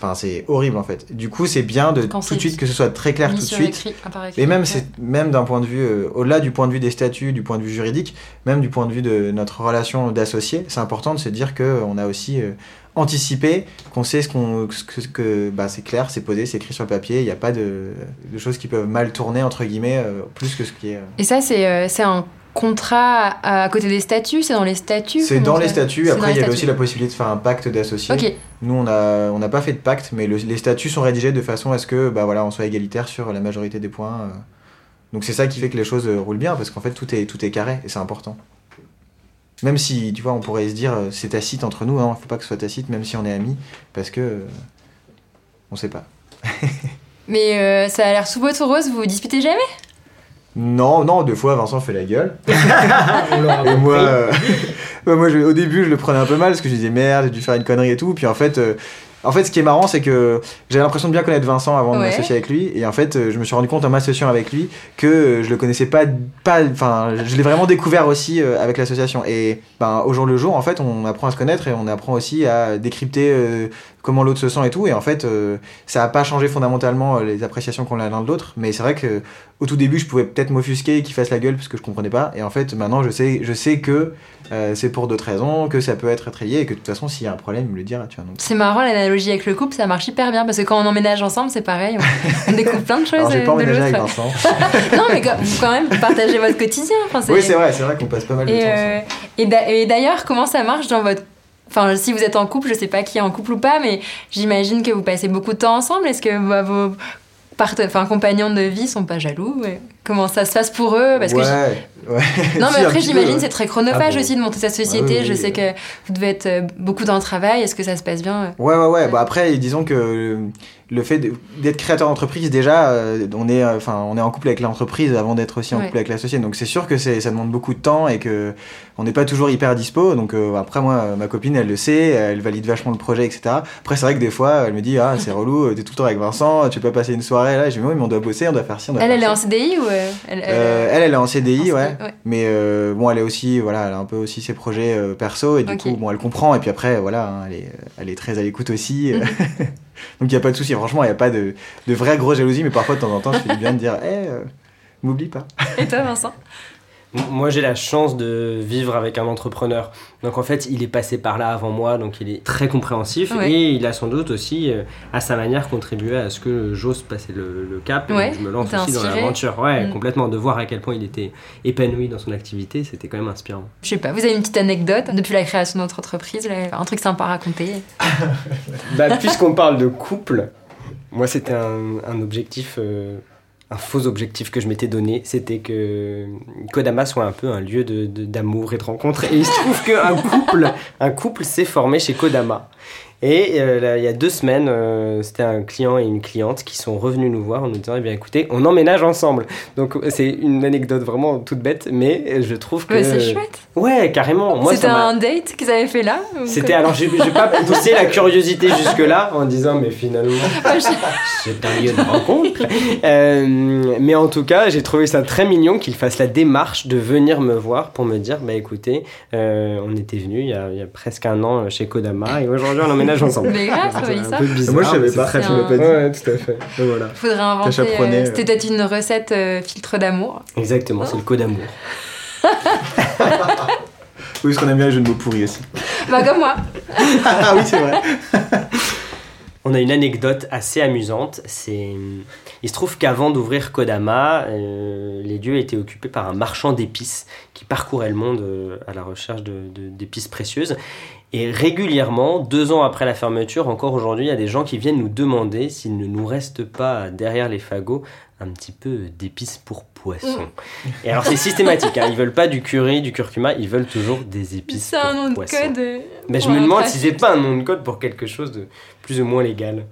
Enfin, c'est horrible en fait. Du coup, c'est bien de Quand tout de suite que ce soit très clair tout de suite. écrit, écrit. Et même, Ouais. c'est même d'un point de vue, euh, au-delà du point de vue des statuts, du point de vue juridique, même du point de vue de notre relation d'associés, c'est important de se dire qu'on a aussi euh, anticipé, qu'on sait ce qu'on, que, que- bah, c'est clair, c'est posé, c'est écrit sur le papier, il n'y a pas de, de choses qui peuvent mal tourner, entre guillemets, euh, plus que ce qui est... euh, Et ça, c'est euh, c'est un contrat à, à côté des statuts C'est dans les statuts C'est dans les statuts, après il y avait aussi la possibilité de faire un pacte d'associés. Nous, on n'a on pas fait de pacte, mais le- les statuts sont rédigés de façon à ce que bah, voilà, on soit égalitaire sur la majorité des points. euh. Donc c'est ça qui fait que les choses euh, roulent bien, parce qu'en fait, tout est, tout est carré, et c'est important. Même si, tu vois, on pourrait se dire, euh, c'est tacite entre nous, hein, il faut pas que ce soit tacite, même si on est amis, parce que... euh, on sait pas. mais euh, ça a l'air sous tout rose, vous vous disputez jamais? Non, non, deux fois, Vincent fait la gueule. Et moi, euh, ouais, moi je- au début, je le prenais un peu mal parce que je disais merde, j'ai dû faire une connerie et tout. Puis en fait, euh, en fait, ce qui est marrant, c'est que j'avais l'impression de bien connaître Vincent avant de Ouais. m'associer avec lui. Et en fait, euh, je me suis rendu compte en m'associant avec lui que euh, je le connaissais pas, pas, enfin, je l'ai vraiment découvert aussi euh, avec l'association. Et ben, au jour le jour, en fait, on apprend à se connaître et on apprend aussi à décrypter euh, comment l'autre se sent et tout. Et en fait, euh, ça a pas changé fondamentalement les appréciations qu'on a l'un de l'autre. Mais c'est vrai que au tout début, je pouvais peut-être m'offusquer et qu'il fasse la gueule parce que je comprenais pas. Et en fait, maintenant, je sais, je sais que euh, c'est pour d'autres raisons, que ça peut être lié et que de toute façon, s'il y a un problème, il me le dira. Tu vois, donc. C'est marrant l'analogie avec le couple, ça marche hyper bien parce que quand on emménage ensemble, c'est pareil, on, on découvre plein de choses Alors, j'ai euh, pas de emménagé avec. Vincent. non, mais quand, quand même, partagez votre quotidien. Enfin, oui, c'est vrai, c'est vrai qu'on passe pas mal de temps. euh, et d'a- et d'ailleurs, comment ça marche dans votre. Enfin, si vous êtes en couple, je sais pas qui est en couple ou pas, mais j'imagine que vous passez beaucoup de temps ensemble. Est-ce que bah, vos enfin, compagnons de vie sont pas jaloux ouais? Comment ça se passe pour eux? Parce que j'- ouais. Non, mais après, j'imagine c'est très chronophage Ah bon. aussi de monter sa société. Ah oui, je oui, sais que vous devez être euh, beaucoup dans le travail. Est-ce que ça se passe bien euh Ouais, ouais, ouais. Bah après, disons que le fait d'être créateur d'entreprise, déjà, euh, on est, enfin, on est en couple avec l'entreprise avant d'être aussi en Ouais. couple avec l'associé. Donc c'est sûr que ça demande beaucoup de temps et que on n'est pas toujours hyper dispo. Donc euh, après, moi, ma copine, elle le sait, elle valide vachement le projet, etc. Après, c'est vrai que des fois, elle me dit, ah, c'est relou, t'es tout le temps avec Vincent, tu peux passer une soirée là. Je dis, oui, mais on doit bosser, on doit faire ci, on doit Elle, faire elle est ça. en CDI ou elle, elle, Euh, elle, elle est en CDI, en ouais. Ouais. Mais euh, bon, elle est aussi, voilà, elle a un peu aussi ses projets euh, perso et du coup, bon, elle comprend. Et puis après, voilà, hein, elle, est, elle est très à l'écoute aussi. Mhm. Donc il n'y a pas de souci. Franchement, il n'y a pas de, de vraie grosse jalousie, mais parfois de temps en temps, je fais bien de dire, hé, hey, m'oublie pas. Et toi, Vincent? moi, j'ai la chance de vivre avec un entrepreneur. Donc, en fait, il est passé par là avant moi, donc il est très compréhensif et il a sans doute aussi, euh, à sa manière, contribué à ce que j'ose passer le, cap et je me lance aussi dans l'aventure. Ouais, mm. complètement. De voir à quel point il était épanoui dans son activité, c'était quand même inspirant. Je sais pas, vous avez une petite anecdote depuis la création de notre entreprise, un truc sympa à raconter? Bah, Puisqu'on parle de couple, moi, c'était un, un objectif. Euh, un faux objectif que je m'étais donné, c'était que Kodama soit un peu un lieu d'amour et de rencontre. Et il se trouve qu'un couple, un couple s'est formé chez Kodama. Et euh, il y a deux semaines, euh, c'était un client et une cliente qui sont revenus nous voir en nous disant Eh bien, écoutez, on emménage ensemble. Donc, c'est une anecdote vraiment toute bête, mais je trouve que. c'est chouette. Ouais, carrément. C'était un date qu'ils avaient fait là C'était. Alors, j'ai pas poussé la curiosité jusque-là en disant Mais finalement, c'est un lieu de rencontre. Euh, mais en tout cas, j'ai trouvé ça très mignon qu'ils fassent la démarche de venir me voir pour me dire Bah écoutez, on était venu il y, a, il y, a, presque un an chez Kodama et aujourd'hui on ensemble. Mais grave, ça. Moi, je savais pas. Très pas dit. Ouais, tout à fait. voilà. Faudrait inventer. Euh, C'était peut-être une recette euh, filtre d'amour. Exactement, c'est le code d'amour. oui, parce qu'on aime bien les jeux de mots pourris aussi. Bah, comme moi. ah oui, c'est vrai. On a une anecdote assez amusante. C'est, il se trouve qu'avant d'ouvrir Kodama, euh, les lieux étaient occupés par un marchand d'épices qui parcourait le monde à la recherche de, d'épices précieuses. Et régulièrement, deux ans après la fermeture, encore aujourd'hui, il y a des gens qui viennent nous demander s'il ne nous reste pas derrière les fagots un petit peu d'épices pour poisson. Mm. Et alors c'est systématique, hein, ils veulent pas du curry, du curcuma, ils veulent toujours des épices pour poisson. C'est un nom de code. Euh, Mais je me demande si c'est pas un nom de code pour quelque chose de plus ou moins légal.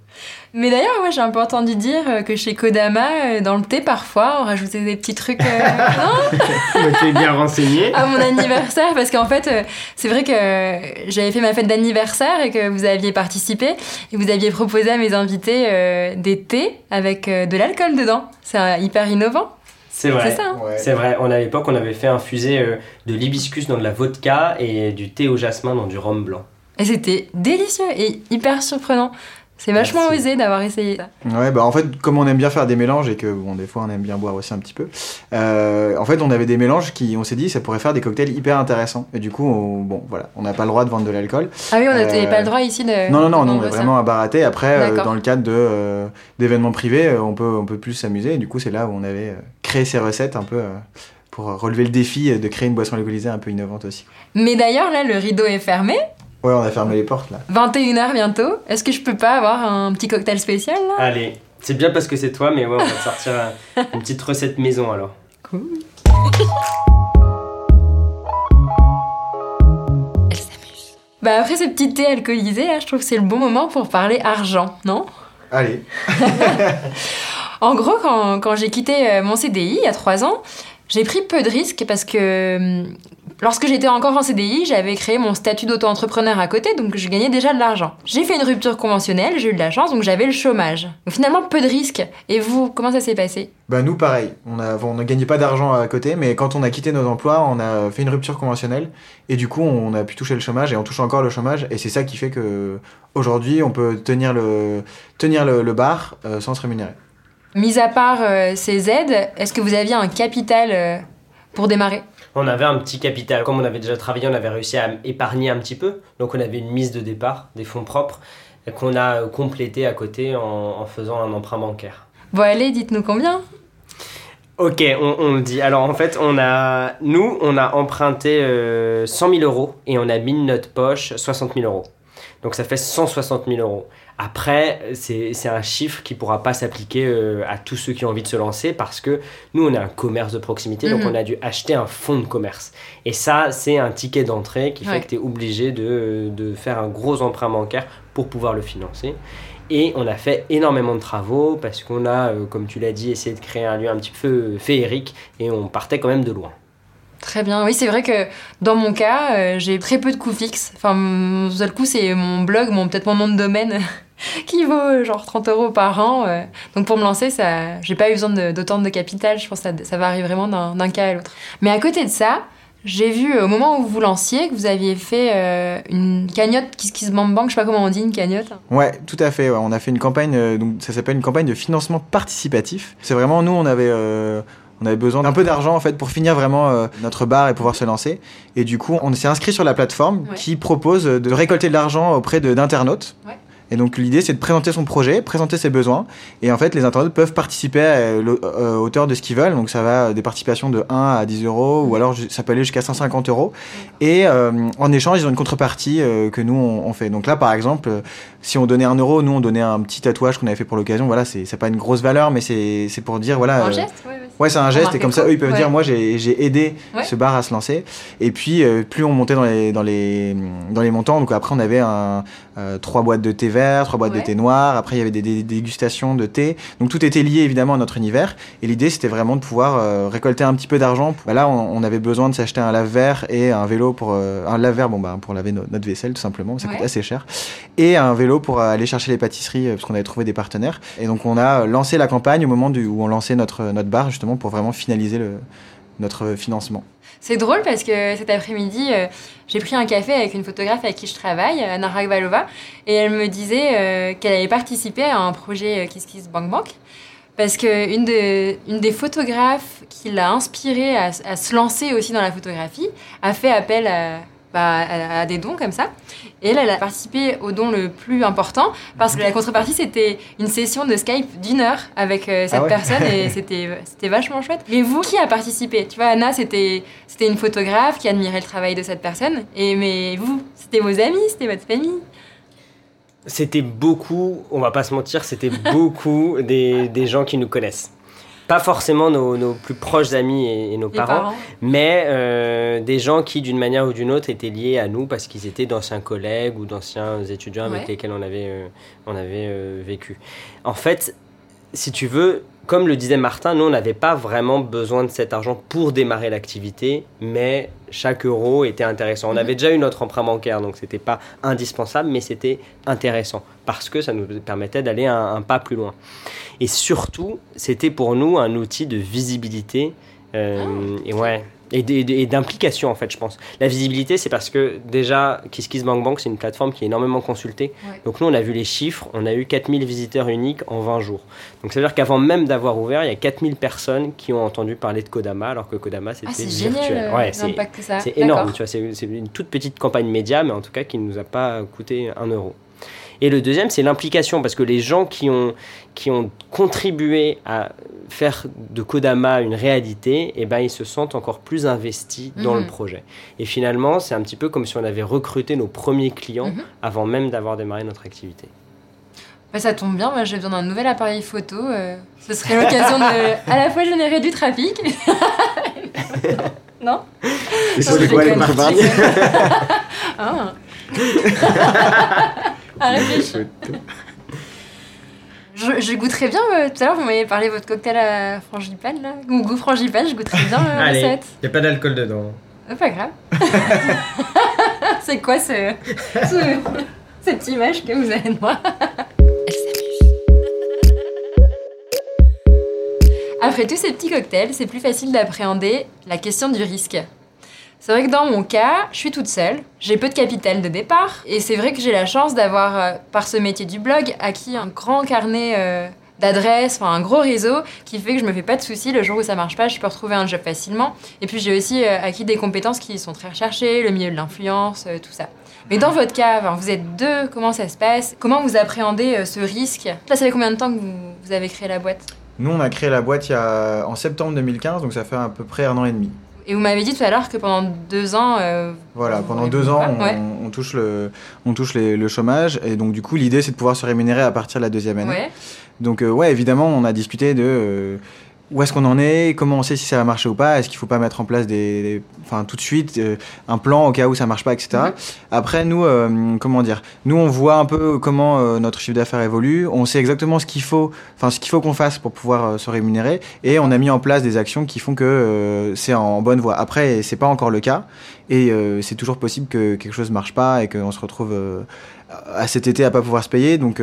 Mais d'ailleurs, moi j'ai un peu entendu dire euh, que chez Kodama, euh, dans le thé parfois, on rajoutait des petits trucs. non Tu es bien renseigné. À mon anniversaire, parce qu'en fait, c'est vrai que j'avais fait ma fête d'anniversaire et que vous aviez participé et vous aviez proposé à mes invités des thés avec de l'alcool dedans. C'est hyper innovant. C'est vrai. C'est hein. C'est vrai. On, à l'époque, on avait fait infuser euh, de l'hibiscus dans de la vodka et du thé au jasmin dans du rhum blanc. Et c'était délicieux et hyper surprenant. C'est vachement osé d'avoir essayé ça. Ouais, bah en fait, comme on aime bien faire des mélanges et que bon, des fois on aime bien boire aussi un petit peu, euh, en fait, on avait des mélanges qui, on s'est dit, ça pourrait faire des cocktails hyper intéressants. Et du coup, on, bon, voilà, on n'a pas le droit de vendre de l'alcool. Ah oui, on n'avait pas le droit ici de. Non, non, non, non on est vraiment à barater. Après, euh, dans le cadre de d'événements privés, on peut, on peut plus s'amuser. Et du coup, c'est là où on avait créé ces recettes un peu pour relever le défi de créer une boisson alcoolisée un peu innovante aussi. Mais d'ailleurs, là, le rideau est fermé. Ouais, on a fermé les portes là. 21h bientôt. Est-ce que je peux pas avoir un petit cocktail spécial là? Allez, c'est bien parce que c'est toi, mais ouais, on va te sortir une petite recette maison alors. Cool. Elle s'amuse. Bah après ce petit thé alcoolisé, là, je trouve que c'est le bon moment pour parler argent, non? Allez. en gros, quand, quand j'ai quitté euh, mon CDI il y a trois ans, j'ai pris peu de risques parce que hum, lorsque j'étais encore en CDI, j'avais créé mon statut d'auto-entrepreneur à côté, donc je gagnais déjà de l'argent. J'ai fait une rupture conventionnelle, j'ai eu de la chance, donc j'avais le chômage. Donc finalement, peu de risques. Et vous, comment ça s'est passé? Bah nous, pareil. On, a, on ne gagnait pas d'argent à côté, mais quand on a quitté nos emplois, on a fait une rupture conventionnelle, et du coup, on a pu toucher le chômage, et on touche encore le chômage, et c'est ça qui fait que aujourd'hui, on peut tenir le, tenir le, bar euh, sans se rémunérer. Mis à part euh, ces aides, est-ce que vous aviez un capital euh, pour démarrer? On avait un petit capital. Comme on avait déjà travaillé, on avait réussi à épargner un petit peu. Donc on avait une mise de départ, des fonds propres, qu'on a complété à côté en, faisant un emprunt bancaire. Bon allez, dites-nous combien? Ok, on, le dit. Alors en fait, on a, nous, on a emprunté 100 euh, 000 euros et on a mis de notre poche 60 000 euros. Donc ça fait 160 000 euros. Après, c'est un chiffre qui ne pourra pas s'appliquer euh, à tous ceux qui ont envie de se lancer parce que nous, on a un commerce de proximité, donc mhm. on a dû acheter un fonds de commerce. Et ça, c'est un ticket d'entrée qui fait que tu es obligé de, de, faire un gros emprunt bancaire pour pouvoir le financer. Et on a fait énormément de travaux parce qu'on a, euh, comme tu l'as dit, essayé de créer un lieu un petit peu féerique et on partait quand même de loin. Très bien. Oui, c'est vrai que dans mon cas, euh, j'ai très peu de coûts fixes. Enfin, mon seul coût, c'est mon blog, mon, peut-être mon nom de domaine. qui vaut genre 30 euros par an. euh. Donc pour me lancer, ça, j'ai pas eu besoin d'autant de, capital. Je pense que ça, ça varie vraiment d'un cas à l'autre. Mais à côté de ça, j'ai vu euh, au moment où vous vous lanciez que vous aviez fait euh, une cagnotte Kiss Bang Bang. Je sais pas comment on dit une cagnotte. Ouais, tout à fait. ouais. On a fait une campagne, euh, donc ça s'appelle une campagne de financement participatif. C'est vraiment nous, on avait, euh, on avait besoin d'un peu d'argent en fait pour finir vraiment notre bar et pouvoir se lancer. Et du coup, on s'est inscrit sur la plateforme Ouais. qui propose de récolter de l'argent auprès d'internautes. Ouais. Et donc l'idée c'est de présenter son projet, présenter ses besoins, et en fait les internautes peuvent participer à euh, l'au- euh, hauteur de ce qu'ils veulent, donc ça va des participations de 1 à 10 euros, ou alors ça peut aller jusqu'à 150 euros, et euh, en échange ils ont une contrepartie euh, que nous on, on fait. Donc là par exemple, euh, si on donnait un euro, nous on donnait un petit tatouage qu'on avait fait pour l'occasion, voilà c'est pas une grosse valeur, mais c'est pour dire voilà... Un euh, geste ouais, ouais. Ouais, c'est un geste, et comme ça, eux, ils peuvent Ouais. dire, moi, j'ai aidé ce bar à se lancer. Et puis, euh, plus on montait dans les, dans les, dans les montants, donc après, on avait un, euh, trois boîtes de thé trois boîtes Ouais. de thé noir, après, il y avait des, des dégustations de thé. Donc, tout était lié, évidemment, à notre univers. Et l'idée, c'était vraiment de pouvoir euh, récolter un petit peu d'argent. Bah, là, on, on avait besoin de s'acheter un lave-verre et un vélo pour... euh, un lave-verre, bon, bah, pour laver no- notre vaisselle, tout simplement, ça Ouais. coûte assez cher. Et un vélo pour euh, aller chercher les pâtisseries, parce qu'on avait trouvé des partenaires. Et donc, on a lancé la campagne au moment du, où on lançait notre, notre bar, justement, pour vraiment finaliser le, notre financement. C'est drôle parce que cet après-midi, euh, j'ai pris un café avec une photographe avec qui je travaille, Anna Ragvalova, et elle me disait euh, qu'elle avait participé à un projet euh, Kiss Kiss Bank Bank. Parce que une, de, une des photographes qui l'a inspirée à se lancer aussi dans la photographie a fait appel à, bah, à, à des dons comme ça. Et elle, elle a participé au don le plus important parce que la contrepartie, c'était une session de Skype d'une heure avec euh, cette Ah ouais personne et c'était c'était vachement chouette. Mais vous, qui a participé? Tu vois, Anna, c'était c'était une photographe qui admirait le travail de cette personne. Et mais vous, c'était vos amis, c'était votre famille? C'était beaucoup, on va pas se mentir, c'était beaucoup des, des gens qui nous connaissent. Pas forcément nos, nos plus proches amis et, et nos parents, parents. mais euh, des gens qui, d'une manière ou d'une autre, étaient liés à nous parce qu'ils étaient d'anciens collègues ou d'anciens étudiants avec lesquels on avait, euh, on avait euh, vécu. En fait, si tu veux, comme le disait Martin, nous, on n'avait pas vraiment besoin de cet argent pour démarrer l'activité, mais chaque euro était intéressant. On Mhm. avait déjà eu notre emprunt bancaire, donc c'était pas indispensable, mais c'était intéressant parce que ça nous permettait d'aller un, un pas plus loin. Et surtout, c'était pour nous un outil de visibilité euh, et ouais. Et d'implication en fait je pense. La visibilité c'est parce que déjà KissKissBankBank c'est une plateforme qui est énormément consultée. Ouais. Donc nous on a vu les chiffres, on a eu 4000 visiteurs uniques en 20 jours. Donc ça veut dire qu'avant même d'avoir ouvert, il y a 4000 personnes qui ont entendu parler de Kodama alors que Kodama c'était Ah, c'est virtuel. génial Ouais, euh, c'est énorme, tu vois, c'est une toute petite campagne média, mais en tout cas qui ne nous a pas coûté un euro. Et le deuxième, c'est l'implication, parce que les gens qui ont, qui ont contribué à faire de Kodama une réalité, eh ben, ils se sentent encore plus investis dans Mhm. le projet. Et finalement, c'est un petit peu comme si on avait recruté nos premiers clients Mhm. avant même d'avoir démarré notre activité. Bah, ça tombe bien, moi j'ai besoin d'un nouvel appareil photo. euh, ce serait l'occasion de à la fois générer du trafic. non? C'est quoi les Ah. à réfléchir. Je, je goûterais bien, euh, tout à l'heure vous m'avez parlé de votre cocktail à frangipane là, ou goût frangipane, je goûterais bien euh, la recette. il n'y a pas d'alcool dedans. C'est pas grave. C'est quoi ce, ce- cette image que vous avez de moi? Après tous ces petits cocktails, c'est plus facile d'appréhender la question du risque. C'est vrai que dans mon cas, je suis toute seule, j'ai peu de capital de départ, et c'est vrai que j'ai la chance d'avoir, euh, par ce métier du blog, acquis un grand carnet euh, d'adresses, enfin un gros réseau, qui fait que je me fais pas de soucis. Le jour où ça marche pas, je peux retrouver un job facilement. Et puis j'ai aussi euh, acquis des compétences qui sont très recherchées, le milieu de l'influence, tout ça. Mais dans votre cas, vous êtes deux, comment ça se passe? Comment vous appréhendez ce risque? Ça fait combien de temps que vous, avez créé la boîte? Nous, on a créé la boîte en septembre 2015, donc ça fait à peu près un an et demi. Et vous m'avez dit tout à l'heure que pendant deux ans... euh, Voilà, pendant deux ans, on, Ouais. on touche, le, on touche les- le chômage. Et donc, du coup, l'idée, c'est de pouvoir se rémunérer à partir de la deuxième année. Ouais. Donc, euh, ouais, évidemment, on a discuté de euh, où est-ce qu'on en est, comment on sait si ça va marcher ou pas, est-ce qu'il faut pas mettre en place des, des- enfin, tout de suite euh, un plan au cas où ça marche pas, etc. Après, nous, euh, comment dire, nous, on voit un peu comment euh, notre chiffre d'affaires évolue, on sait exactement ce qu'il faut, enfin, ce qu'il faut qu'on fasse pour pouvoir se rémunérer, et on a mis en place des actions qui font que c'est en bonne voie. Après, c'est pas encore le cas, et euh, c'est toujours possible que quelque chose marche pas et qu'on se retrouve euh, à cet été à pas pouvoir se payer. Donc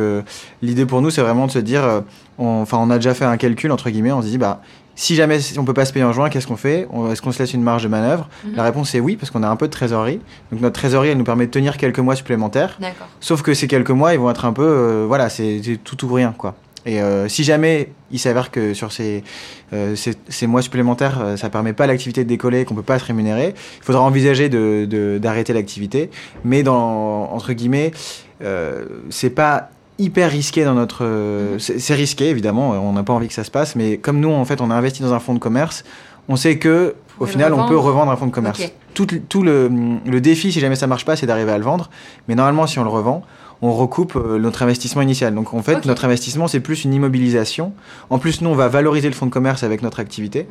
l'idée pour nous, c'est vraiment de se dire, enfin on, a déjà fait un calcul entre guillemets, on se dit bah si jamais on peut pas se payer en juin, qu'est-ce qu'on fait? Est-ce qu'on se laisse une marge de manœuvre? Mhm. La réponse est oui, parce qu'on a un peu de trésorerie. Donc notre trésorerie, elle nous permet de tenir quelques mois supplémentaires. Sauf que ces quelques mois, ils vont être un peu, voilà, c'est tout ou rien, quoi. Et euh, si jamais il s'avère que sur ces, euh, ces, mois supplémentaires, euh, ça permet pas l'activité de décoller, qu'on peut pas se rémunérer, il faudra envisager d'arrêter de, d'arrêter l'activité. Mais dans entre guillemets, euh, c'est pas hyper risqué dans notre. Mhm. C'est risqué évidemment, on n'a pas envie que ça se passe, mais comme nous en fait on a investi dans un fonds de commerce, on sait que au final on peut revendre un fonds de commerce. Tout, tout le, le défi si jamais ça marche pas, c'est d'arriver à le vendre. Mais normalement si on le revend on recoupe euh, notre investissement initial. Donc en fait, notre investissement, c'est plus une immobilisation. En plus, nous, on va valoriser le fonds de commerce avec notre activité.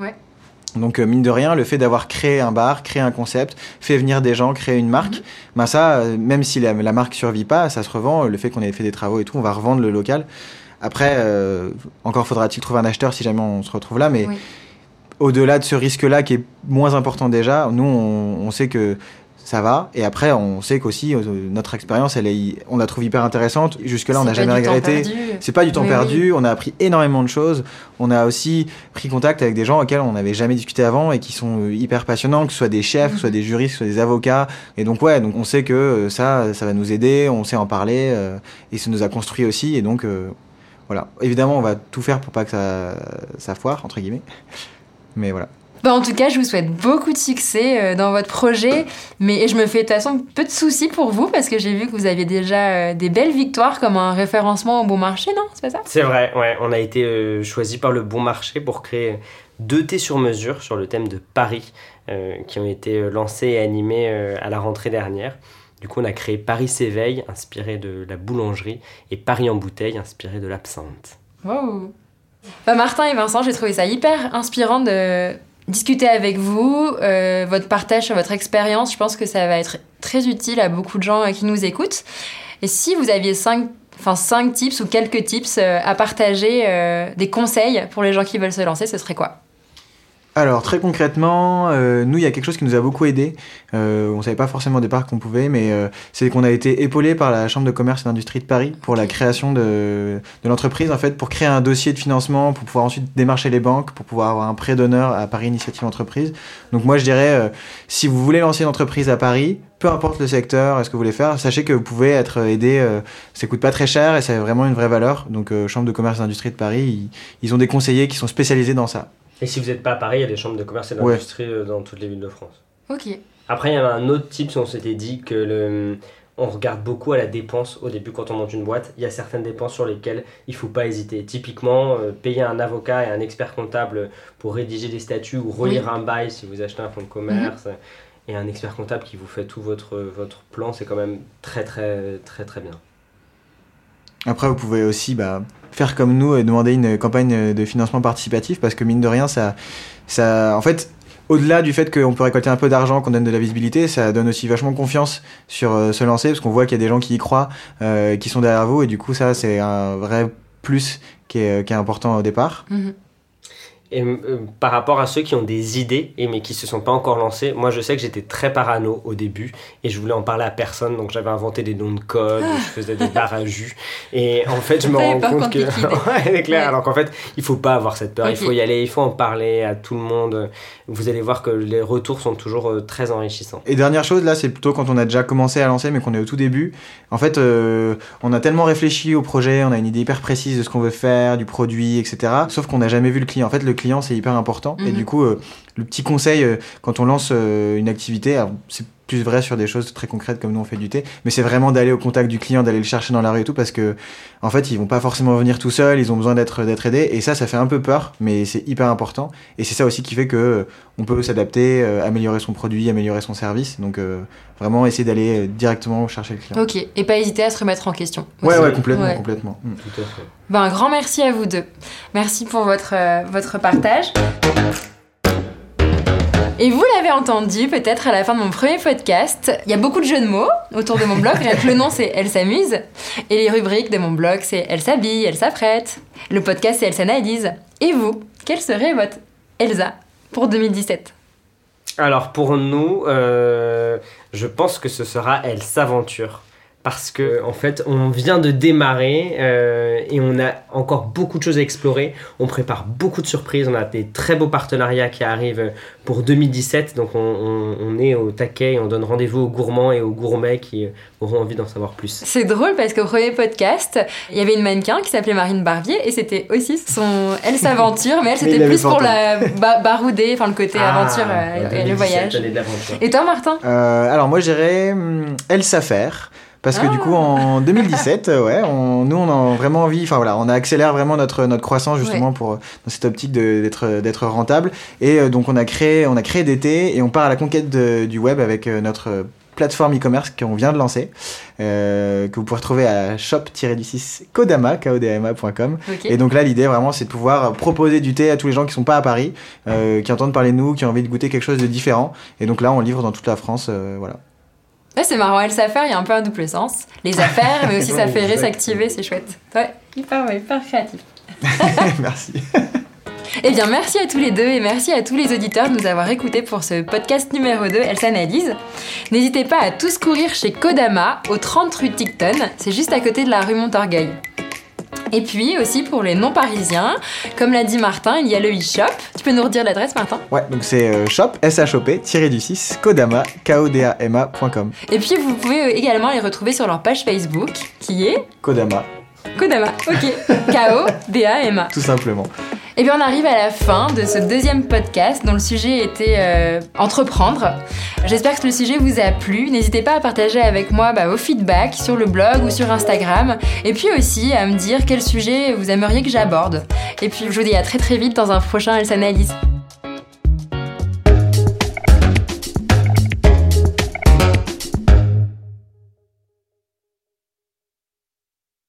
Donc euh, mine de rien, le fait d'avoir créé un bar, créé un concept, fait venir des gens, créé une marque, mhm. ben ça, euh, même si la, marque survit pas, ça se revend. Le fait qu'on ait fait des travaux et tout, on va revendre le local. Après, encore faudra-t-il trouver un acheteur si jamais on se retrouve là, mais au-delà de ce risque-là qui est moins important déjà, nous on sait que ça va. Et après, on sait qu'aussi, euh, notre expérience, elle est, on la trouve hyper intéressante. Jusque-là, on n'a jamais regretté. C'est pas du temps perdu. On a appris énormément de choses. On a aussi pris contact avec des gens auxquels on n'avait jamais discuté avant et qui sont euh, hyper passionnants, que ce soit des chefs, que ce soit mhm. des juristes, que ce soit des avocats. Et donc, ouais, donc on sait que euh, ça, ça va nous aider. On sait en parler et ça nous a construit aussi. Et donc, voilà. Évidemment, on va tout faire pour pas que ça, ça foire, entre guillemets. Mais voilà. Bah, en tout cas, je vous souhaite beaucoup de succès euh, dans votre projet. Mais je me fais de toute façon peu de soucis pour vous parce que j'ai vu que vous aviez déjà euh, des belles victoires comme un référencement au bon marché, non? C'est pas ça? C'est vrai, ouais. On a été euh, choisi par le bon marché pour créer deux thés sur mesure sur le thème de Paris qui ont été lancés et animés à la rentrée dernière. Du coup, on a créé Paris s'éveille, inspiré de la boulangerie, et Paris en bouteille, inspiré de l'absinthe. Wow. Bah Martin et Vincent, j'ai trouvé ça hyper inspirant de discuter avec vous, euh, votre partage sur votre expérience. Je pense que ça va être très utile à beaucoup de gens euh, qui nous écoutent. Et si vous aviez cinq, enfin cinq tips ou quelques tips euh, à partager, des conseils pour les gens qui veulent se lancer, ce serait quoi? Alors très concrètement, euh, nous il y a quelque chose qui nous a beaucoup aidé. Euh, on savait pas forcément au départ qu'on pouvait, mais euh, c'est qu'on a été épaulé par la Chambre de commerce et d'industrie de Paris pour la création de, de l'entreprise en fait, pour créer un dossier de financement, pour pouvoir ensuite démarcher les banques, pour pouvoir avoir un prêt d'honneur à Paris Initiative Entreprise. Donc moi je dirais, euh, si vous voulez lancer une entreprise à Paris, peu importe le secteur, est-ce que vous voulez faire, sachez que vous pouvez être aidé. ça coûte pas très cher et c'est vraiment une vraie valeur. Donc Chambre de commerce et d'industrie de Paris, ils, ils ont des conseillers qui sont spécialisés dans ça. Et si vous n'êtes pas à Paris, il y a des chambres de commerce et d'industrie euh, dans toutes les villes de France. Ok. Après, il y avait un autre type, on s'était dit que le, on regarde beaucoup à la dépense au début quand on monte une boîte. Il y a certaines dépenses sur lesquelles il ne faut pas hésiter. Typiquement, euh, payer un avocat et un expert comptable pour rédiger des statuts ou relire un bail si vous achetez un fonds de commerce. Mhm. Et un expert comptable qui vous fait tout votre, votre plan, c'est quand même très très très très bien. Après, vous pouvez aussi bah, faire comme nous et demander une campagne de financement participatif parce que mine de rien, ça, ça en fait, au-delà du fait qu'on peut récolter un peu d'argent, qu'on donne de la visibilité, ça donne aussi vachement confiance sur euh, se lancer parce qu'on voit qu'il y a des gens qui y croient, euh, qui sont derrière vous et du coup, ça, c'est un vrai plus qui est, qui est important au départ. Mhm. Et euh, par rapport à ceux qui ont des idées et mais qui se sont pas encore lancés, moi je sais que j'étais très parano au début et je voulais en parler à personne donc j'avais inventé des noms de code, je faisais des barres à jus et en fait je me rends compte que ouais, c'est clair alors qu'en fait il faut pas avoir cette peur, il faut y aller, il faut en parler à tout le monde. Vous allez voir que les retours sont toujours euh, très enrichissants. Et dernière chose là, c'est plutôt quand on a déjà commencé à lancer mais qu'on est au tout début. En fait, euh, on a tellement réfléchi au projet, on a une idée hyper précise de ce qu'on veut faire, du produit, etc. Sauf qu'on n'a jamais vu le client. En fait, le client, c'est hyper important. Et mhm. du coup, euh, le petit conseil, euh, quand on lance euh, une activité, c'est plus vrai sur des choses très concrètes comme nous on fait du thé, mais c'est vraiment d'aller au contact du client, d'aller le chercher dans la rue et tout, parce que en fait, ils vont pas forcément venir tout seuls, ils ont besoin d'être d'être aidés, et ça, ça fait un peu peur, mais c'est hyper important. Et c'est ça aussi qui fait que on peut s'adapter, améliorer son produit, améliorer son service. Donc vraiment essayer d'aller directement chercher le client. Ok, et pas hésiter à se remettre en question. Ouais, ouais, complètement, complètement. Mm. Tout à fait. Ben, un grand merci à vous deux. Merci pour votre, votre partage. Et vous l'avez entendu peut-être à la fin de mon premier podcast, il y a beaucoup de jeux de mots autour de mon blog. le nom c'est Elle s'amuse. Et les rubriques de mon blog c'est Elle s'habille, Elle s'apprête. Le podcast c'est Elle s'analyse. Et vous, quelle serait votre Elsa pour 2017 Alors pour nous, euh, je pense que ce sera Elle s'aventure parce que en fait on vient de démarrer euh, et on a encore beaucoup de choses à explorer. On prépare beaucoup de surprises, on a des très beaux partenariats qui arrivent pour 2017, donc on, est au taquet et on donne rendez-vous aux gourmands et aux gourmets qui auront envie d'en savoir plus. C'est drôle parce qu'au premier podcast, il y avait une mannequin qui s'appelait Marine Barbier et c'était aussi son elle s'aventure, mais elle c'était plus pour la barouder, enfin le côté ah, aventure euh, et le voyage. Et toi Martin? Euh, Alors moi j'irais hum, elle s'affaire. Parce que du coup, en 2017, ah. ouais, on, nous, on a vraiment envie, enfin voilà, on accélère vraiment notre, notre croissance justement pour, dans cette optique d'être, d'être rentable. Et euh, donc, on a créé, on a créé d'été et on part à la conquête du web avec euh, notre plateforme e-commerce qu'on vient de lancer, euh, que vous pouvez retrouver à shop-du6 kodama, kodama.com. Et donc là, l'idée vraiment, c'est de pouvoir proposer du thé à tous les gens qui sont pas à Paris, qui entendent parler de nous, qui ont envie de goûter quelque chose de différent. Et donc là, on livre dans toute la France, voilà. Ouais, c'est marrant, elle s'affaire, il y a un peu un double sens. Les affaires, mais aussi s'affairer, s'activer, c'est chouette. Ouais, hyper, ouais, hyper créatif. merci. Eh bien, merci à tous les deux et merci à tous les auditeurs de nous avoir écoutés pour ce podcast numéro 2, Elle s'analyse. N'hésitez pas à tous courir chez Kodama, au 30 rue Ticton, c'est juste à côté de la rue Montorgueil. Et puis aussi pour les non-parisiens, comme l'a dit Martin, il y a le e-shop. Tu peux nous redire l'adresse, Martin? Ouais, donc c'est euh, shop, S-H-O-P, du 6, kodama, K-O-D-A-M-A.com. Et puis vous pouvez euh, également les retrouver sur leur page Facebook, qui est Kodama. Kodama, ok. K-O-D-A-M-A. Tout simplement. Et eh bien on arrive à la fin de ce deuxième podcast dont le sujet était euh, entreprendre. J'espère que le sujet vous a plu. N'hésitez pas à partager avec moi bah, vos feedbacks sur le blog ou sur Instagram. Et puis aussi à me dire quel sujet vous aimeriez que j'aborde. Et puis je vous dis à très très vite dans un prochain Elle s'analyse.